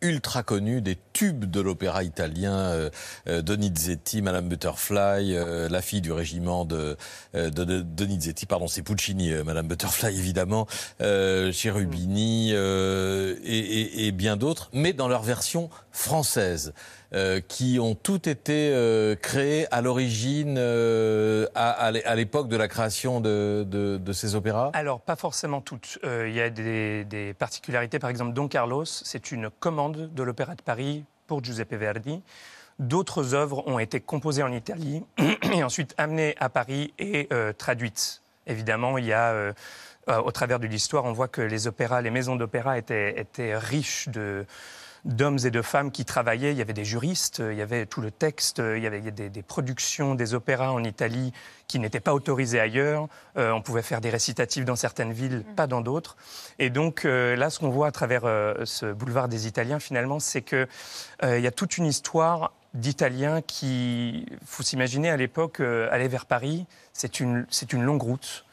ultra connus, des tubes de l'opéra italien, euh, euh, Donizetti, Madame Butterfly, euh, la fille du régiment de, euh, Donizetti, pardon, c'est Puccini, euh, Madame Butterfly évidemment, Cherubini et, et- et bien d'autres, mais dans leur version française. Euh, qui ont toutes été euh, créées à l'origine, euh, à, à l'é- à l'époque de la création de, ces opéras? Alors, pas forcément toutes. Il y a des, particularités. Par exemple, Don Carlos, c'est une commande de l'Opéra de Paris pour Giuseppe Verdi. D'autres œuvres ont été composées en Italie et ensuite amenées à Paris et traduites. Évidemment, il y a, au travers de l'histoire, on voit que les opéras, les maisons d'opéra étaient riches de d'hommes et de femmes qui travaillaient. Il y avait des juristes, il y avait tout le texte, il y avait des, des productions, des opéras en Italie qui n'étaient pas autorisées ailleurs. Euh, on pouvait faire des récitatifs dans certaines villes, pas dans d'autres. Et donc euh, là, ce qu'on voit à travers euh, ce boulevard des Italiens, finalement, c'est que euh, il y a toute une histoire d'Italiens qui, faut s'imaginer à l'époque, aller vers Paris, c'est une, c'est une longue route.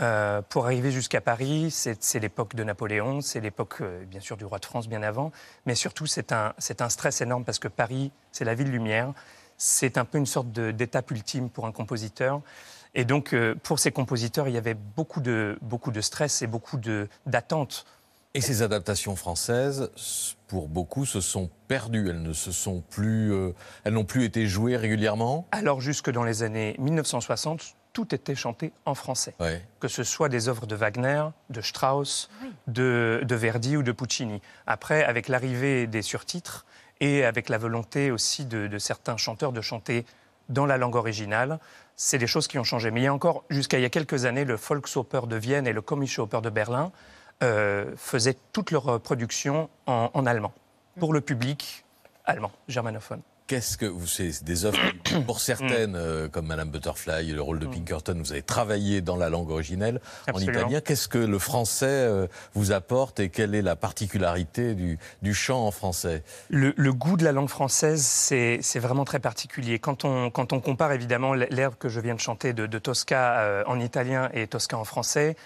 Euh, pour arriver jusqu'à Paris, c'est l'époque de Napoléon, c'est l'époque euh, bien sûr du roi de France bien avant, mais surtout c'est un, stress énorme parce que Paris, c'est la ville lumière, c'est un peu une sorte d'étape ultime pour un compositeur. Et donc euh, pour ces compositeurs, il y avait beaucoup de, beaucoup de stress et beaucoup d'attentes. Et ces adaptations françaises, pour beaucoup, se sont perdues. Elles ne se sont plus, elles n'ont plus été jouées régulièrement? Alors jusque dans les années 1960, tout était chanté en français. Que ce soit des œuvres de Wagner, de Strauss, de, de Verdi ou de Puccini. Après, avec l'arrivée des surtitres et avec la volonté aussi de, de certains chanteurs de chanter dans la langue originale, c'est des choses qui ont changé. Mais il y a encore, jusqu'à il y a quelques années, le Volksoper de Vienne et le Komische Oper de Berlin euh, faisaient toutes leurs productions en, en allemand, pour le public allemand, germanophone. Qu'est-ce que vous c'est des œuvres pour certaines euh, comme Madame Butterfly, le rôle de Pinkerton, vous avez travaillé dans la langue originelle en italien. Qu'est-ce que le français euh, vous apporte et quelle est la particularité du, du chant en français? Le, le goût de la langue française, c'est vraiment très particulier. Quand on, quand on compare évidemment l'air que je viens de chanter de, de Tosca euh, en italien et Tosca en français,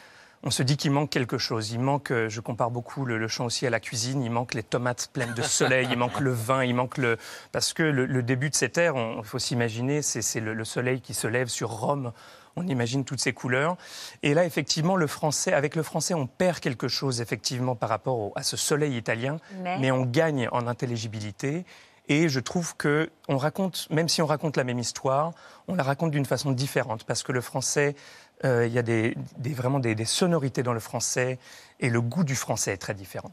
on se dit qu'il manque quelque chose. Il manque, euh, je compare beaucoup le, le chant aussi à la cuisine, il manque les tomates pleines de soleil, il manque le vin, il manque le... Parce que le, le début de cette ère, il faut s'imaginer, c'est le, le soleil qui se lève sur Rome. On imagine toutes ces couleurs. Et là, effectivement, le français, avec le français, on perd quelque chose, effectivement, par rapport au- à ce soleil italien. Mais- mais on gagne en intelligibilité. Et je trouve que on raconte, même si on raconte la même histoire, on la raconte d'une façon différente parce que le français, il y a des, des- vraiment des, des sonorités dans le français et le goût du français est très différent.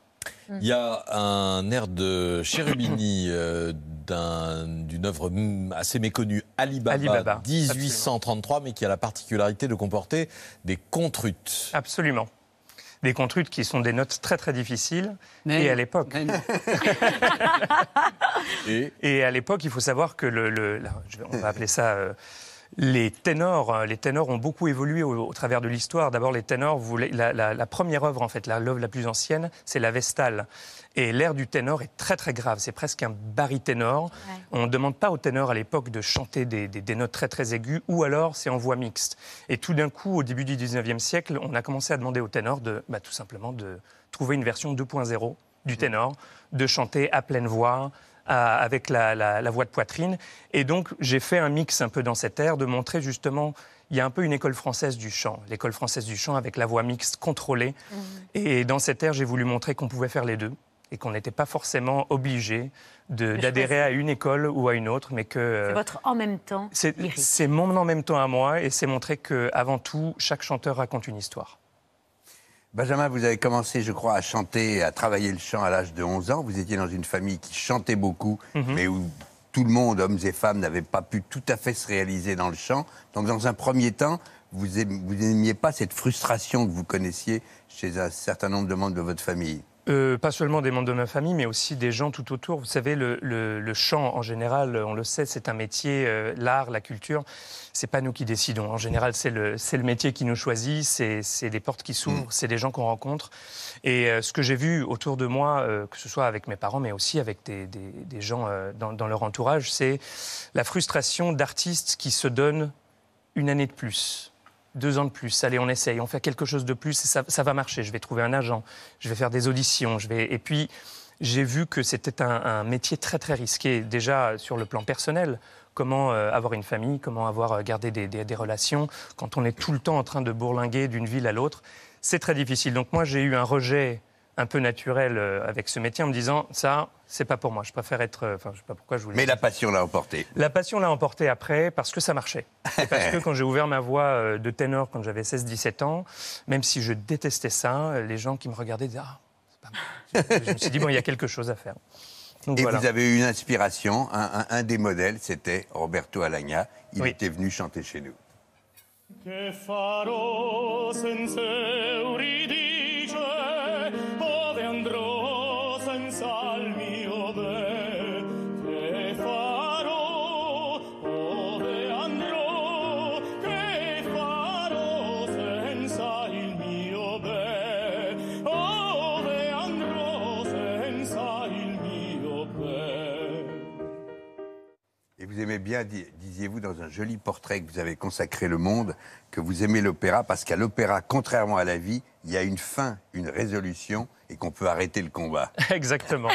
Il y a un air de Cherubini euh, d'un- d'une œuvre mm, assez méconnue, Alibaba, Alibaba, 1833, mais qui a la particularité de comporter des contrutes. Absolument. des contrutes qui sont des notes très très difficiles. et à l'époque. et... à l'époque, il faut savoir que le, le- là, je vais- on va appeler ça. euh, les ténors, euh, les ténors ont beaucoup évolué au, au travers de l'histoire. D'abord, les ténors, vous la, la- la première œuvre, en fait, la- l'œuvre la plus ancienne, c'est la Vestale. Et l'air du ténor est très très grave. C'est presque un baryténor. On ne demande pas au ténor à l'époque de chanter des, des- des notes très très aiguës, ou alors c'est en voix mixte. Et tout d'un coup, au début du 19e siècle, on a commencé à demander au ténor de, bah, tout simplement de trouver une version 2.0 du ténor, de chanter à pleine voix, à- avec la, la- la voix de poitrine. Et donc, j'ai fait un mix un peu dans cet air, de montrer justement, il y a un peu une école française du chant, l'école française du chant avec la voix mixte contrôlée. Et dans cet air, j'ai voulu montrer qu'on pouvait faire les deux et qu'on n'était pas forcément obligé d'adhérer à une école ou à une autre, mais que... euh, C'est votre en même temps. c'est mon en même temps à moi et c'est montrer que avant tout, chaque chanteur raconte une histoire. Benjamin, vous avez commencé, je crois, à chanter, à travailler le chant à l'âge de 11 ans. Vous étiez dans une famille qui chantait beaucoup, Mhm. mais où tout le monde, hommes et femmes, n'avait pas pu tout à fait se réaliser dans le chant. Donc, dans un premier temps, vous aim- vous n'aimiez pas cette frustration que vous connaissiez chez un certain nombre de membres de votre famille? Euh, pas seulement des membres de ma famille, mais aussi des gens tout autour. Vous savez, le, le- le chant, en général, on le sait, c'est un métier, euh, l'art, la culture, c'est pas nous qui décidons. En général, c'est le, le métier qui nous choisit, c'est des portes qui s'ouvrent, c'est des gens qu'on rencontre. Et euh, ce que j'ai vu autour de moi, euh, que ce soit avec mes parents, mais aussi avec des, des- des gens euh, dans, dans leur entourage, c'est la frustration d'artistes qui se donnent une année de plus, deux ans de plus. Allez, on essaye, on fait quelque chose de plus et ça, va marcher. Je vais trouver un agent, je vais faire des auditions. Et puis, j'ai vu que c'était un, métier très très risqué, déjà sur le plan personnel. Comment euh, avoir une famille, comment avoir euh, gardé des- des relations quand on est tout le temps en train de bourlinguer d'une ville à l'autre. C'est très difficile. Donc moi, j'ai eu un rejet un peu naturel euh, avec ce métier en me disant ça, c'est pas pour moi. Je préfère être. euh, Enfin, je sais pas pourquoi je voulais. Mais la passion l'a emporté. La passion l'a emporté après parce que ça marchait. Et parce que quand j'ai ouvert ma voix euh, de ténor quand j'avais 16-17 ans, même si je détestais ça, les gens qui me regardaient disaient Ah, c'est pas mal. Je me suis dit Bon, il y a quelque chose à faire. Donc, et voilà. vous avez eu une inspiration, un, un- un des modèles, c'était Roberto Alagna. Il Oui. était venu chanter chez nous. Bien, di- disiez-vous, dans un joli portrait que vous avez consacré Le Monde, que vous aimez l'opéra parce qu'à l'opéra, contrairement à la vie, il y a une fin, une résolution et qu'on peut arrêter le combat. Exactement.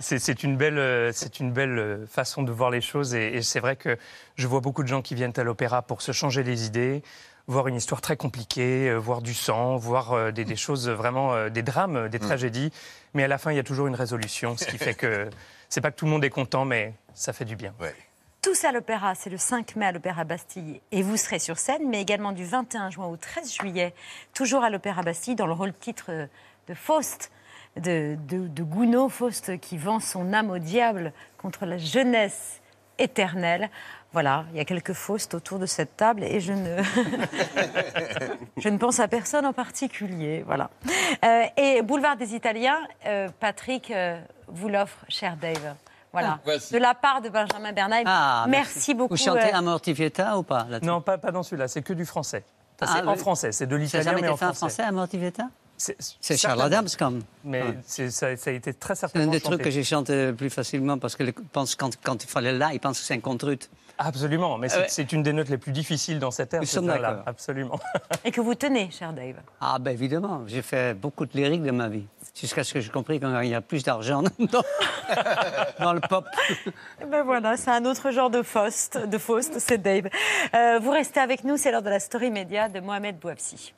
C'est une belle, euh, une belle euh, façon de voir les choses et, et c'est vrai que je vois beaucoup de gens qui viennent à l'opéra pour se changer les idées, voir une histoire très compliquée, euh, voir du sang, voir des, des choses vraiment, des drames, des Mm. tragédies, mais à la fin il y a toujours une résolution, ce qui fait que c'est pas que tout le monde est content, mais ça fait du bien. Tous à l'Opéra, c'est le 5 mai à l'Opéra Bastille. Et vous serez sur scène, mais également du 21 juin au 13 juillet, toujours à l'Opéra Bastille, dans le rôle-titre de Faust, de, de, de Gounod, Faust qui vend son âme au diable contre la jeunesse éternelle. Voilà, il y a quelques Faust autour de cette table et je ne, je ne pense à personne en particulier. Voilà. Euh, et Boulevard des Italiens, euh, Patrick euh, vous l'offre, cher Dave. Voilà. Ah, voici. de la part de Benjamin Bernheim. Ah, merci. beaucoup. Vous chantez euh, Amortivieta ou pas Non, pas, pas dans celui-là, c'est que du français. Ça, c'est Ah, en français, c'est de l'italien, jamais mais en fait en français. français, Amortivieta C'est C'est Charles. Adams, comme. Mais Ouais. c'est- ça, ça a été très C'est certainement un des chanté. trucs que j'ai chanté le plus facilement parce que les- pense, quand, quand il fallait là, ils pensent que c'est un contrute. Absolument, mais c'est Ouais. c'est une des notes les plus difficiles dans cette ère. Nous sommes d'accord. Absolument. Et que vous tenez, cher Dave. Ah ben évidemment, j'ai fait beaucoup de lyriques de ma vie. Jusqu'à ce que j'ai compris qu'il y a plus d'argent dans, dans le pop. Eh Ben voilà, c'est un autre genre de Faust, de Faust c'est Dave. Euh, vous restez avec nous, c'est l'heure de la story média de Mohamed Bouafsi.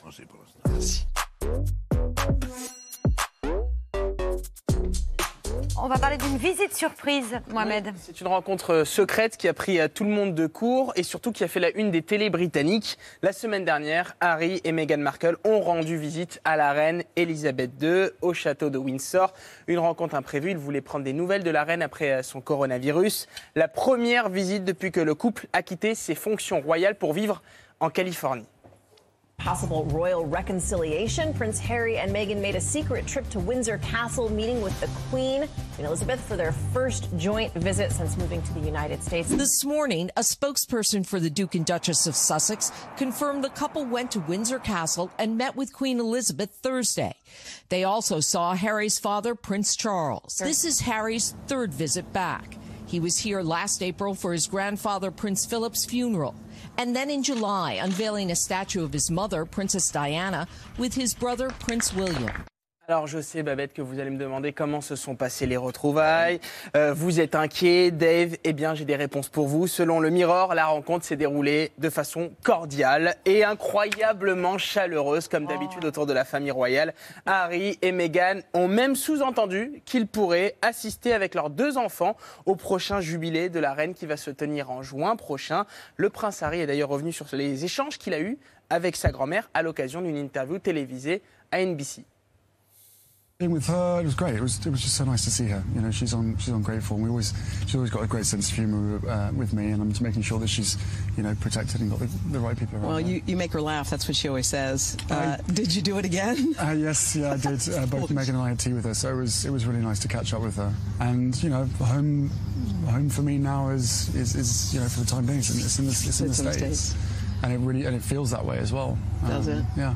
On va parler d'une visite surprise, Mohamed. C'est une rencontre secrète qui a pris euh, tout le monde de court et surtout qui a fait la une des télés britanniques. La semaine dernière, Harry et Meghan Markle ont rendu visite à la reine Elisabeth II au château de Windsor. Une rencontre imprévue. Ils voulaient prendre des nouvelles de la reine après euh, son coronavirus. La première visite depuis que le couple a quitté ses fonctions royales pour vivre en Californie. Possible royal reconciliation. Prince Harry and Meghan made a secret trip to Windsor Castle, meeting with the Queen and Elizabeth for their first joint visit since moving to the United States. This morning, a spokesperson for the Duke and Duchess of Sussex confirmed the couple went to Windsor Castle and met with Queen Elizabeth Thursday. They also saw Harry's father, Prince Charles. This is Harry's third visit back. He was here last April for his grandfather, Prince Philip's funeral. And then in July, unveiling a statue of his mother, Princess Diana, with his brother, Prince William. Alors je sais Babette que vous allez me demander comment se sont passées les retrouvailles. Euh, vous êtes inquiet, Dave? Eh bien j'ai des réponses pour vous. Selon le Mirror, la rencontre s'est déroulée de façon cordiale et incroyablement chaleureuse comme d'habitude autour de la famille royale. Harry et Meghan ont même sous-entendu qu'ils pourraient assister avec leurs deux enfants au prochain jubilé de la reine qui va se tenir en juin prochain. Le prince Harry est d'ailleurs revenu sur les échanges qu'il a eus avec sa grand-mère à l'occasion d'une interview télévisée à NBC. Being with her, it was great. It was it was just so nice to see her. You know, she's on she's on great form. We always she's always got a great sense of humour uh, with me, and I'm just making sure that she's you know protected and got the, the right people around. Well, her. you, you make her laugh. That's what she always says. Uh, did you do it again? Uh, yes, yeah, I did. Uh, both Megan and I had tea with her, so it was it was really nice to catch up with her. And you know, home home for me now is is, is you know for the time being, it's in, it's in the, it's in the It's in the states. States. and it really and it feels that way as well. Does it? Yeah,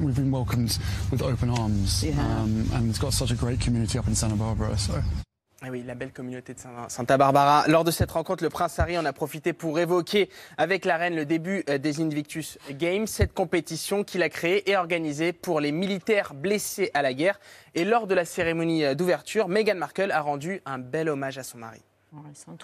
we've been welcomed with open arms, Yeah. um, and it's got such a great community up in Santa Barbara. So. Ah oui, la belle communauté de Santa Barbara. Lors de cette rencontre, le prince Harry en a profité pour évoquer avec la reine le début euh, des Invictus Games, cette compétition qu'il a créée et organisée pour les militaires blessés à la guerre. Et lors de la cérémonie euh, d'ouverture, Meghan Markle a rendu un bel hommage à son mari.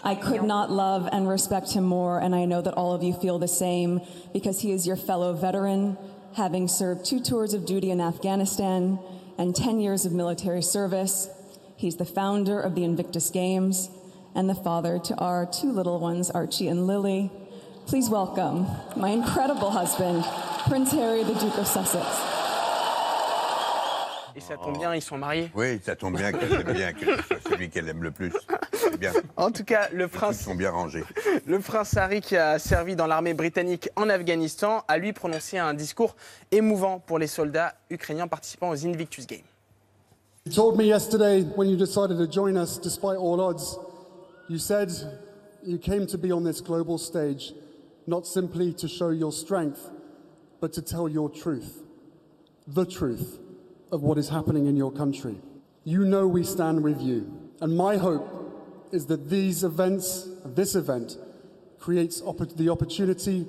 I could not love and respect him more, and I know that all of you feel the same because he is your fellow veteran, having served two tours of duty in Afghanistan and 10 years of military service. He's the founder of the Invictus Games and the father to our two little ones, Archie and Lily. Please welcome my incredible husband, Prince Harry, the Duke of Sussex. Et ça tombe bien, ils sont mariés. Oui, ça tombe bien qu'elle aime bien, que ce soit celui qu'elle aime le plus. C'est bien. En tout cas, le Ils prince, sont bien rangés. le prince Harry, qui a servi dans l'armée britannique en Afghanistan, a lui prononcé un discours émouvant pour les soldats ukrainiens participant aux Invictus Games. You told me yesterday when you decided to join us despite all odds, you said you came to be on this global stage not simply to show your strength, but to tell your truth. The truth of what is happening in your country. You know we stand with you. And my hope is that these events, this event, creates opp- the opportunity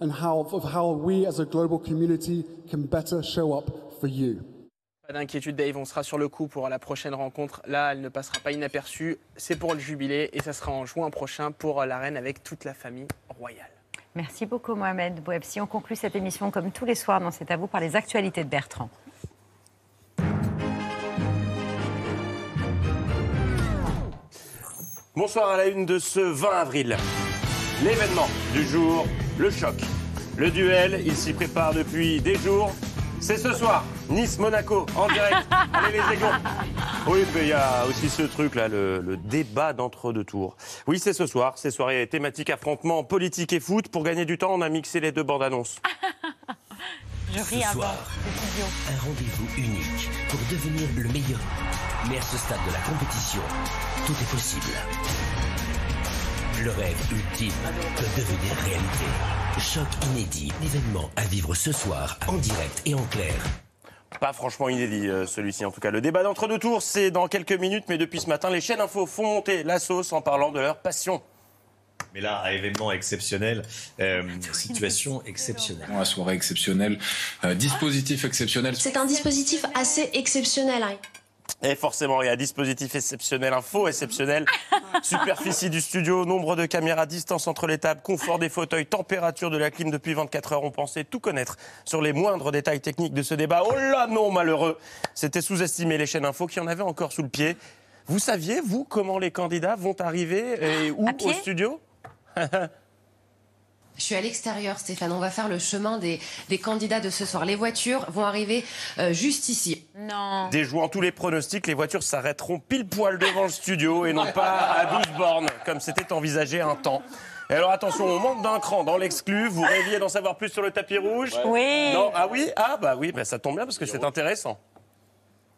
and how, of how we as a global community can better show up for you. Pas d'inquiétude, Dave, on sera sur le coup pour la prochaine rencontre. Là, elle ne passera pas inaperçue. C'est pour le jubilé et ça sera en juin prochain pour la reine avec toute la famille royale. Merci beaucoup, Mohamed Bouebsi. On conclut cette émission comme tous les soirs dans C'est à vous par les actualités de Bertrand. Bonsoir à la une de ce 20 avril. L'événement du jour, le choc. Le duel, il s'y prépare depuis des jours. C'est ce soir, Nice-Monaco, en direct. Allez les égaux. Oui, mais il y a aussi ce truc-là, le, le débat d'entre-deux tours. Oui, c'est ce soir, ces soirées thématiques affrontements politique et foot. Pour gagner du temps, on a mixé les deux bandes annonces. Je Ce ris soir, un rendez-vous unique pour devenir le meilleur. Mais à ce stade de la compétition, tout est possible. Le rêve ultime peut devenir réalité. Choc inédit, événement à vivre ce soir en direct et en clair. Pas franchement inédit euh, celui-ci en tout cas. Le débat d'entre-deux tours, c'est dans quelques minutes, mais depuis ce matin, les chaînes info font monter la sauce en parlant de leur passion. Mais là, à événement exceptionnel, euh, situation exceptionnelle. Soirée exceptionnelle, euh, dispositif exceptionnel. C'est un dispositif assez exceptionnel. hein. Et forcément, il y a dispositif exceptionnel, info exceptionnel, superficie du studio, nombre de caméras, distance entre les tables, confort des fauteuils, température de la clim depuis 24 heures. On pensait tout connaître sur les moindres détails techniques de ce débat. Oh là non, malheureux C'était sous-estimé les chaînes info qui en avaient encore sous le pied. Vous saviez, vous, comment les candidats vont arriver et où au studio? Je suis à l'extérieur, Stéphane. On va faire le chemin des, des candidats de ce soir. Les voitures vont arriver euh, juste ici. Non. Déjouant tous les pronostics, les voitures s'arrêteront pile poil devant le studio et non pas à 12 bornes, comme c'était envisagé un temps. Et alors attention, on monte d'un cran dans l'exclu. Vous rêviez d'en savoir plus sur le tapis rouge? Oui. Non Ah oui? Ah bah oui, bah ça tombe bien parce que c'est intéressant.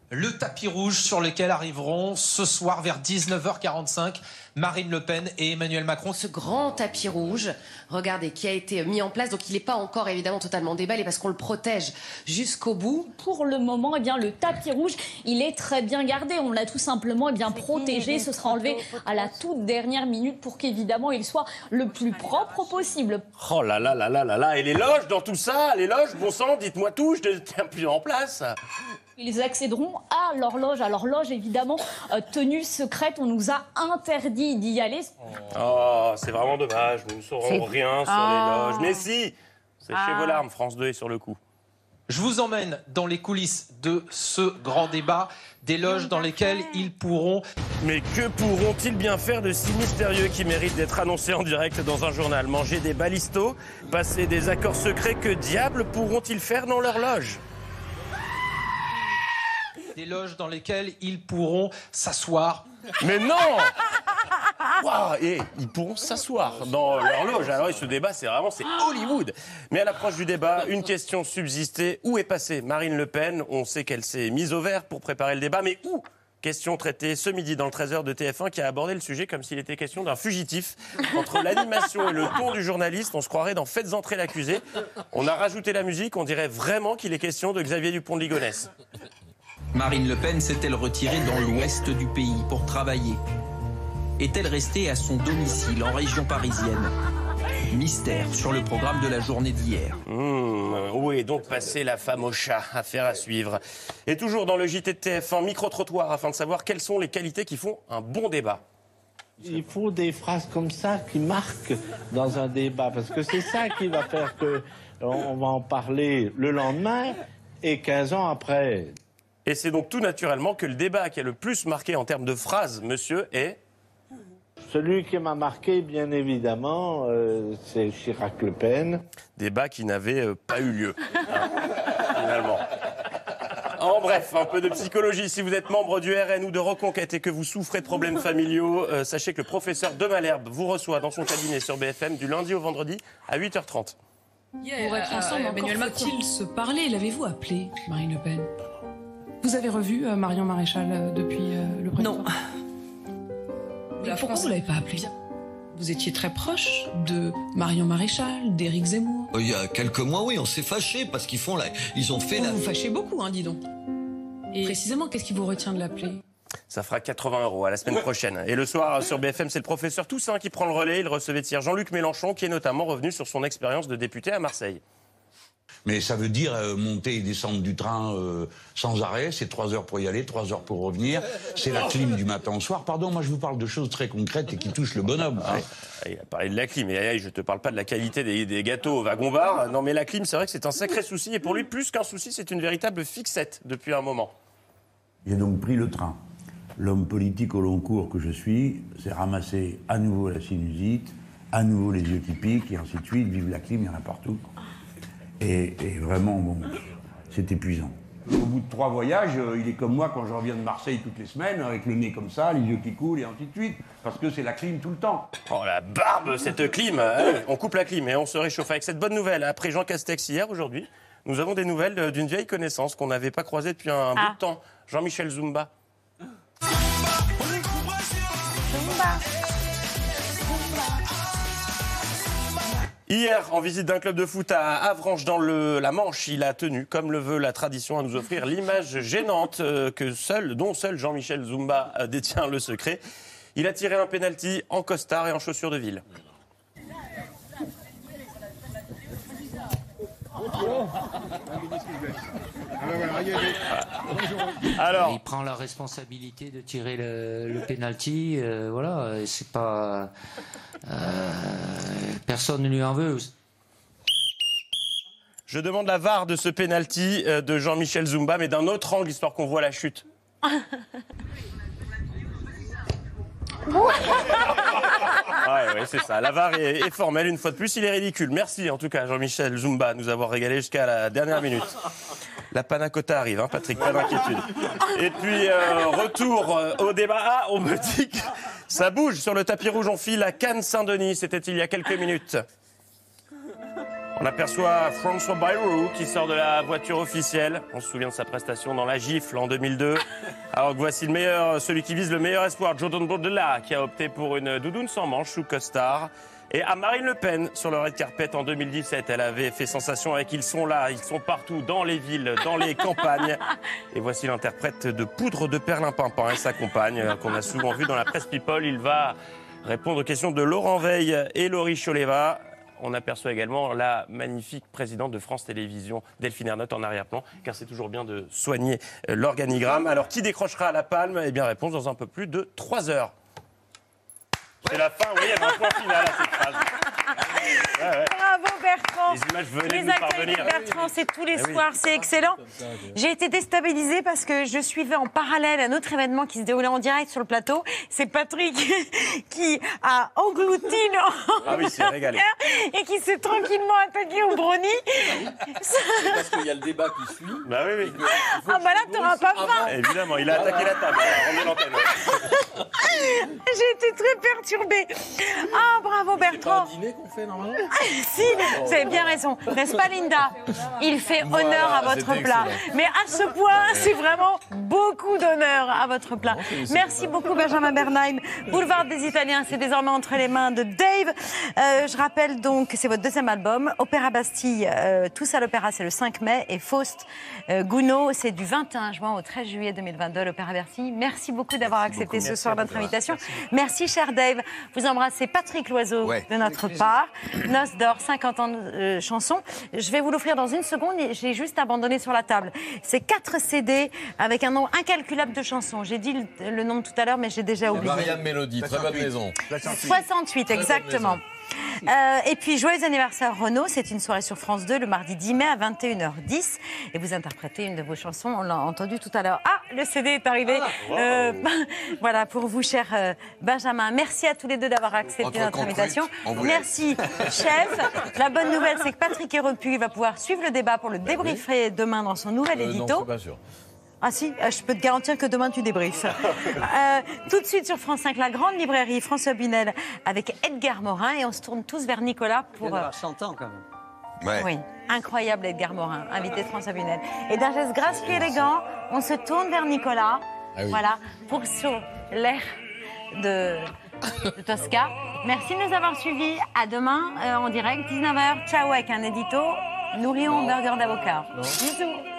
Le tapis rouge sur lequel arriveront ce soir vers 19h45 Marine Le Pen et Emmanuel Macron. Ce grand tapis rouge, regardez, qui a été mis en place. Donc il n'est pas encore évidemment totalement déballé parce qu'on le protège jusqu'au bout. Pour le moment, eh bien, le tapis rouge, il est très bien gardé. On l'a tout simplement eh bien, protégé. Ce sera enlevé à la toute dernière minute pour qu'évidemment il soit le plus propre possible. Oh là là là là là là Et les loges dans tout ça Les loges, bon sang, dites-moi tout, je ne tiens plus en place. Ils accéderont à l'horloge. À l'horloge, évidemment, euh, tenue secrète. On nous a interdit d'y aller. Oh, c'est vraiment dommage, nous ne saurons rien sur Ah. les loges. Mais si C'est chez Ah. vos larmes, France 2 est sur le coup. Je vous emmène dans les coulisses de ce grand débat, des loges dans lesquelles ils pourront Mais que pourront-ils bien faire de si mystérieux qui méritent d'être annoncés en direct dans un journal? Manger des balistos Passer des accords secrets Que diable pourront-ils faire dans leur loge? Des loges dans lesquelles ils pourront s'asseoir. Mais non Et ils pourront s'asseoir dans leur loge. Alors, ce débat, c'est vraiment c'est Hollywood. Mais à l'approche du débat, une question subsistait. Où est passée Marine Le Pen On sait qu'elle s'est mise au vert pour préparer le débat, mais où Question traitée ce midi dans le 13h de TF1 qui a abordé le sujet comme s'il était question d'un fugitif. Entre l'animation et le ton du journaliste, on se croirait dans Faites entrer l'accusé. On a rajouté la musique, on dirait vraiment qu'il est question de Xavier Dupont de Ligonnès. Marine Le Pen s'est-elle retirée dans l'ouest du pays pour travailler? Est-elle restée à son domicile en région parisienne? Mystère sur le programme de la journée d'hier. Mmh, où est donc passée la femme au chat? Affaire à suivre. Et toujours dans le JT de TF1, micro-trottoir afin de savoir quelles sont les qualités qui font un bon débat. Il faut des phrases comme ça qui marquent dans un débat, parce que c'est ça qui va faire que on va en parler le lendemain et 15 ans après. Et c'est donc tout naturellement que le débat qui a le plus marqué en termes de phrases, monsieur, est Celui qui m'a marqué, bien évidemment, euh, c'est Chirac-Le Pen. débat qui n'avait euh, pas eu lieu, hein, finalement. En bref, un peu de psychologie. Si vous êtes membre du RN ou de Reconquête et que vous souffrez de problèmes familiaux, euh, sachez que le professeur de Malherbe vous reçoit dans son cabinet sur BFM du lundi au vendredi à 8h30. Pour être ensemble, Emmanuel Macron. Faut-il se parler L'avez-vous appelé, Marine Le Pen? Vous avez revu euh, Marion Maréchal euh, depuis euh, le printemps Non. Pourquoi vous l'avez pas appelé Vous étiez très proche de Marion Maréchal, d'Éric Zemmour. Euh, Il y a quelques mois, oui, on s'est fâchés parce qu'ils font la... ils ont fait Vous la. vous fâchez beaucoup, hein, dis donc. Et précisément, qu'est-ce qui vous retient de l'appeler? Ça fera 80 euros à la semaine prochaine. Et le soir, sur BFM, c'est le professeur Toussaint qui prend le relais. Il recevait hier Jean-Luc Mélenchon, qui est notamment revenu sur son expérience de député à Marseille. Mais ça veut dire euh, monter et descendre du train euh, sans arrêt. C'est trois heures pour y aller, trois heures pour revenir. C'est la clim du matin au soir. Pardon, moi je vous parle de choses très concrètes et qui touchent le bonhomme. hein. Il a parlé de la clim. Et je te parle pas de la qualité des, des gâteaux au wagon-bar. Non, mais la clim, c'est vrai que c'est un sacré souci. Et pour lui, plus qu'un souci, c'est une véritable fixette depuis un moment. J'ai donc pris le train. L'homme politique au long cours que je suis s'est ramassé à nouveau la sinusite, à nouveau les yeux qui piquent, et ainsi de suite. Vive la clim, il y en a partout. Et, et vraiment, bon, c'est épuisant. Au bout de trois voyages, euh, il est comme moi quand je reviens de Marseille toutes les semaines, avec le nez comme ça, les yeux qui coulent, et ainsi de suite, parce que c'est la clim tout le temps. Oh la barbe, cette clim Allez, On coupe la clim et on se réchauffe avec cette bonne nouvelle. Après Jean Castex hier, aujourd'hui, nous avons des nouvelles euh, d'une vieille connaissance qu'on n'avait pas croisée depuis un bout de temps. Jean-Michel Zumba. Hier, en visite d'un club de foot à Avranches dans le- la Manche, il a tenu, comme le veut la tradition, à nous offrir l'image gênante euh, que seul, dont seul Jean-Michel Zumba euh, détient le secret. Il a tiré un penalty en costard et en chaussures de ville. Alors il prend la responsabilité de tirer le, le penalty. euh, voilà, c'est pas euh, personne ne lui en veut. Je demande la VAR de ce penalty euh, de Jean-Michel Zumba, mais d'un autre angle, histoire qu'on voit la chute. Ouais, ouais, c'est ça. La VAR est, est formelle une fois de plus. Il est ridicule. Merci en tout cas, Jean-Michel Zumba, de nous avoir régalé jusqu'à la dernière minute. La panna cotta arrive, hein, Patrick, pas d'inquiétude. Et puis, euh, retour euh, au débat. Ah, on me dit que Ça bouge sur le tapis rouge. On file à Cannes-Saint-Denis. C'était il y a quelques minutes. On aperçoit François Bayrou qui sort de la voiture officielle. On se souvient de sa prestation dans La Gifle en 2002. Alors que voici le meilleur, celui qui vise le meilleur espoir, Jordan Bordella, qui a opté pour une doudoune sans manche sous costard. Et à Marine Le Pen sur le red carpet en 2017, elle avait fait sensation avec Ils sont là, ils sont partout, dans les villes, dans les campagnes. Et voici l'interprète de Poudre de Perlimpinpin et sa compagne, euh, qu'on a souvent vu dans la presse People. Il va répondre aux questions de Laurent Veil et Laurie Choleva. On aperçoit également la magnifique présidente de France Télévisions, Delphine Ernotte, en arrière-plan, car c'est toujours bien de soigner euh, l'organigramme. Alors, qui décrochera la palme? Eh bien, réponse dans un peu plus de 3 heures. C'est la fin, oui, il y a un point final à cette phrase. Bravo Bertrand. Les images venaient Les nous parvenir. Bertrand, c'est tous les oui. soirs, c'est excellent. J'ai été déstabilisée parce que je suivais en parallèle un autre événement qui se déroulait en direct sur le plateau. C'est Patrick qui a englouti le Ah oui, c'est régalé. et qui s'est tranquillement attaqué au brownie. Parce qu'il y a le débat qui suit. Bah oui, oui. Ah bah là, t'auras pas faim. Évidemment, il a attaqué la table. J'ai été très perturbée. Ah, bravo Bertrand. dîner qu'on fait normalement si, vous avez bien raison. N'est-ce pas, Linda? Il fait Voilà, honneur à votre plat. excellent. Mais à ce point, c'est vraiment beaucoup d'honneur à votre plat. Merci beaucoup, Benjamin Bernheim. Boulevard des Italiens, c'est désormais entre les mains de Dave. Euh, je rappelle donc que c'est votre deuxième album. Opéra Bastille, euh, Tous à l'Opéra, c'est le 5 mai. Et Faust euh, Gounod, c'est du 21 juin au 13 juillet 2022 à l'Opéra Bastille. Merci beaucoup d'avoir accepté ce soir notre invitation. Merci, cher Dave. Vous embrassez Patrick Loiseau Ouais. de notre part. Noce d'or, 50 ans de euh, chansons. Je vais vous l'offrir dans une seconde. et J'ai juste abandonné sur la table. C'est 4 CD avec un nombre incalculable de chansons. J'ai dit le, le nombre tout à l'heure, mais j'ai déjà oublié. Marianne Mélodie, très bonne maison. 68, Très bonne exactement. Euh, et puis, joyeux anniversaire Renaud, c'est une soirée sur France 2 le mardi 10 mai à 21h10. Et vous interprétez une de vos chansons, on l'a entendu tout à l'heure. Ah, le CD est arrivé. Euh, voilà, pour vous, cher euh, Benjamin. Merci à tous les deux d'avoir accepté notre invitation. Merci, chef. La bonne nouvelle, c'est que Patrick. Il va pouvoir suivre le débat pour le débriefer demain dans son nouvel non, édito. c'est pas sûr. Ah si, euh, je peux te garantir que demain tu débriefes. Euh, tout de suite sur France 5, la grande librairie François Bunel avec Edgar Morin et on se tourne tous vers Nicolas pour... euh, 100 ans quand même. Ouais. Oui, incroyable Edgar Morin, invité de François Bunel. Et d'un geste gracieux et élégant, on se tourne vers Nicolas, Ah oui. voilà, pour sur l'air de, de Tosca. Merci de nous avoir suivis. À demain euh, en direct, 19h. Ciao avec un édito. Nourrions burger d'avocat. Bisous.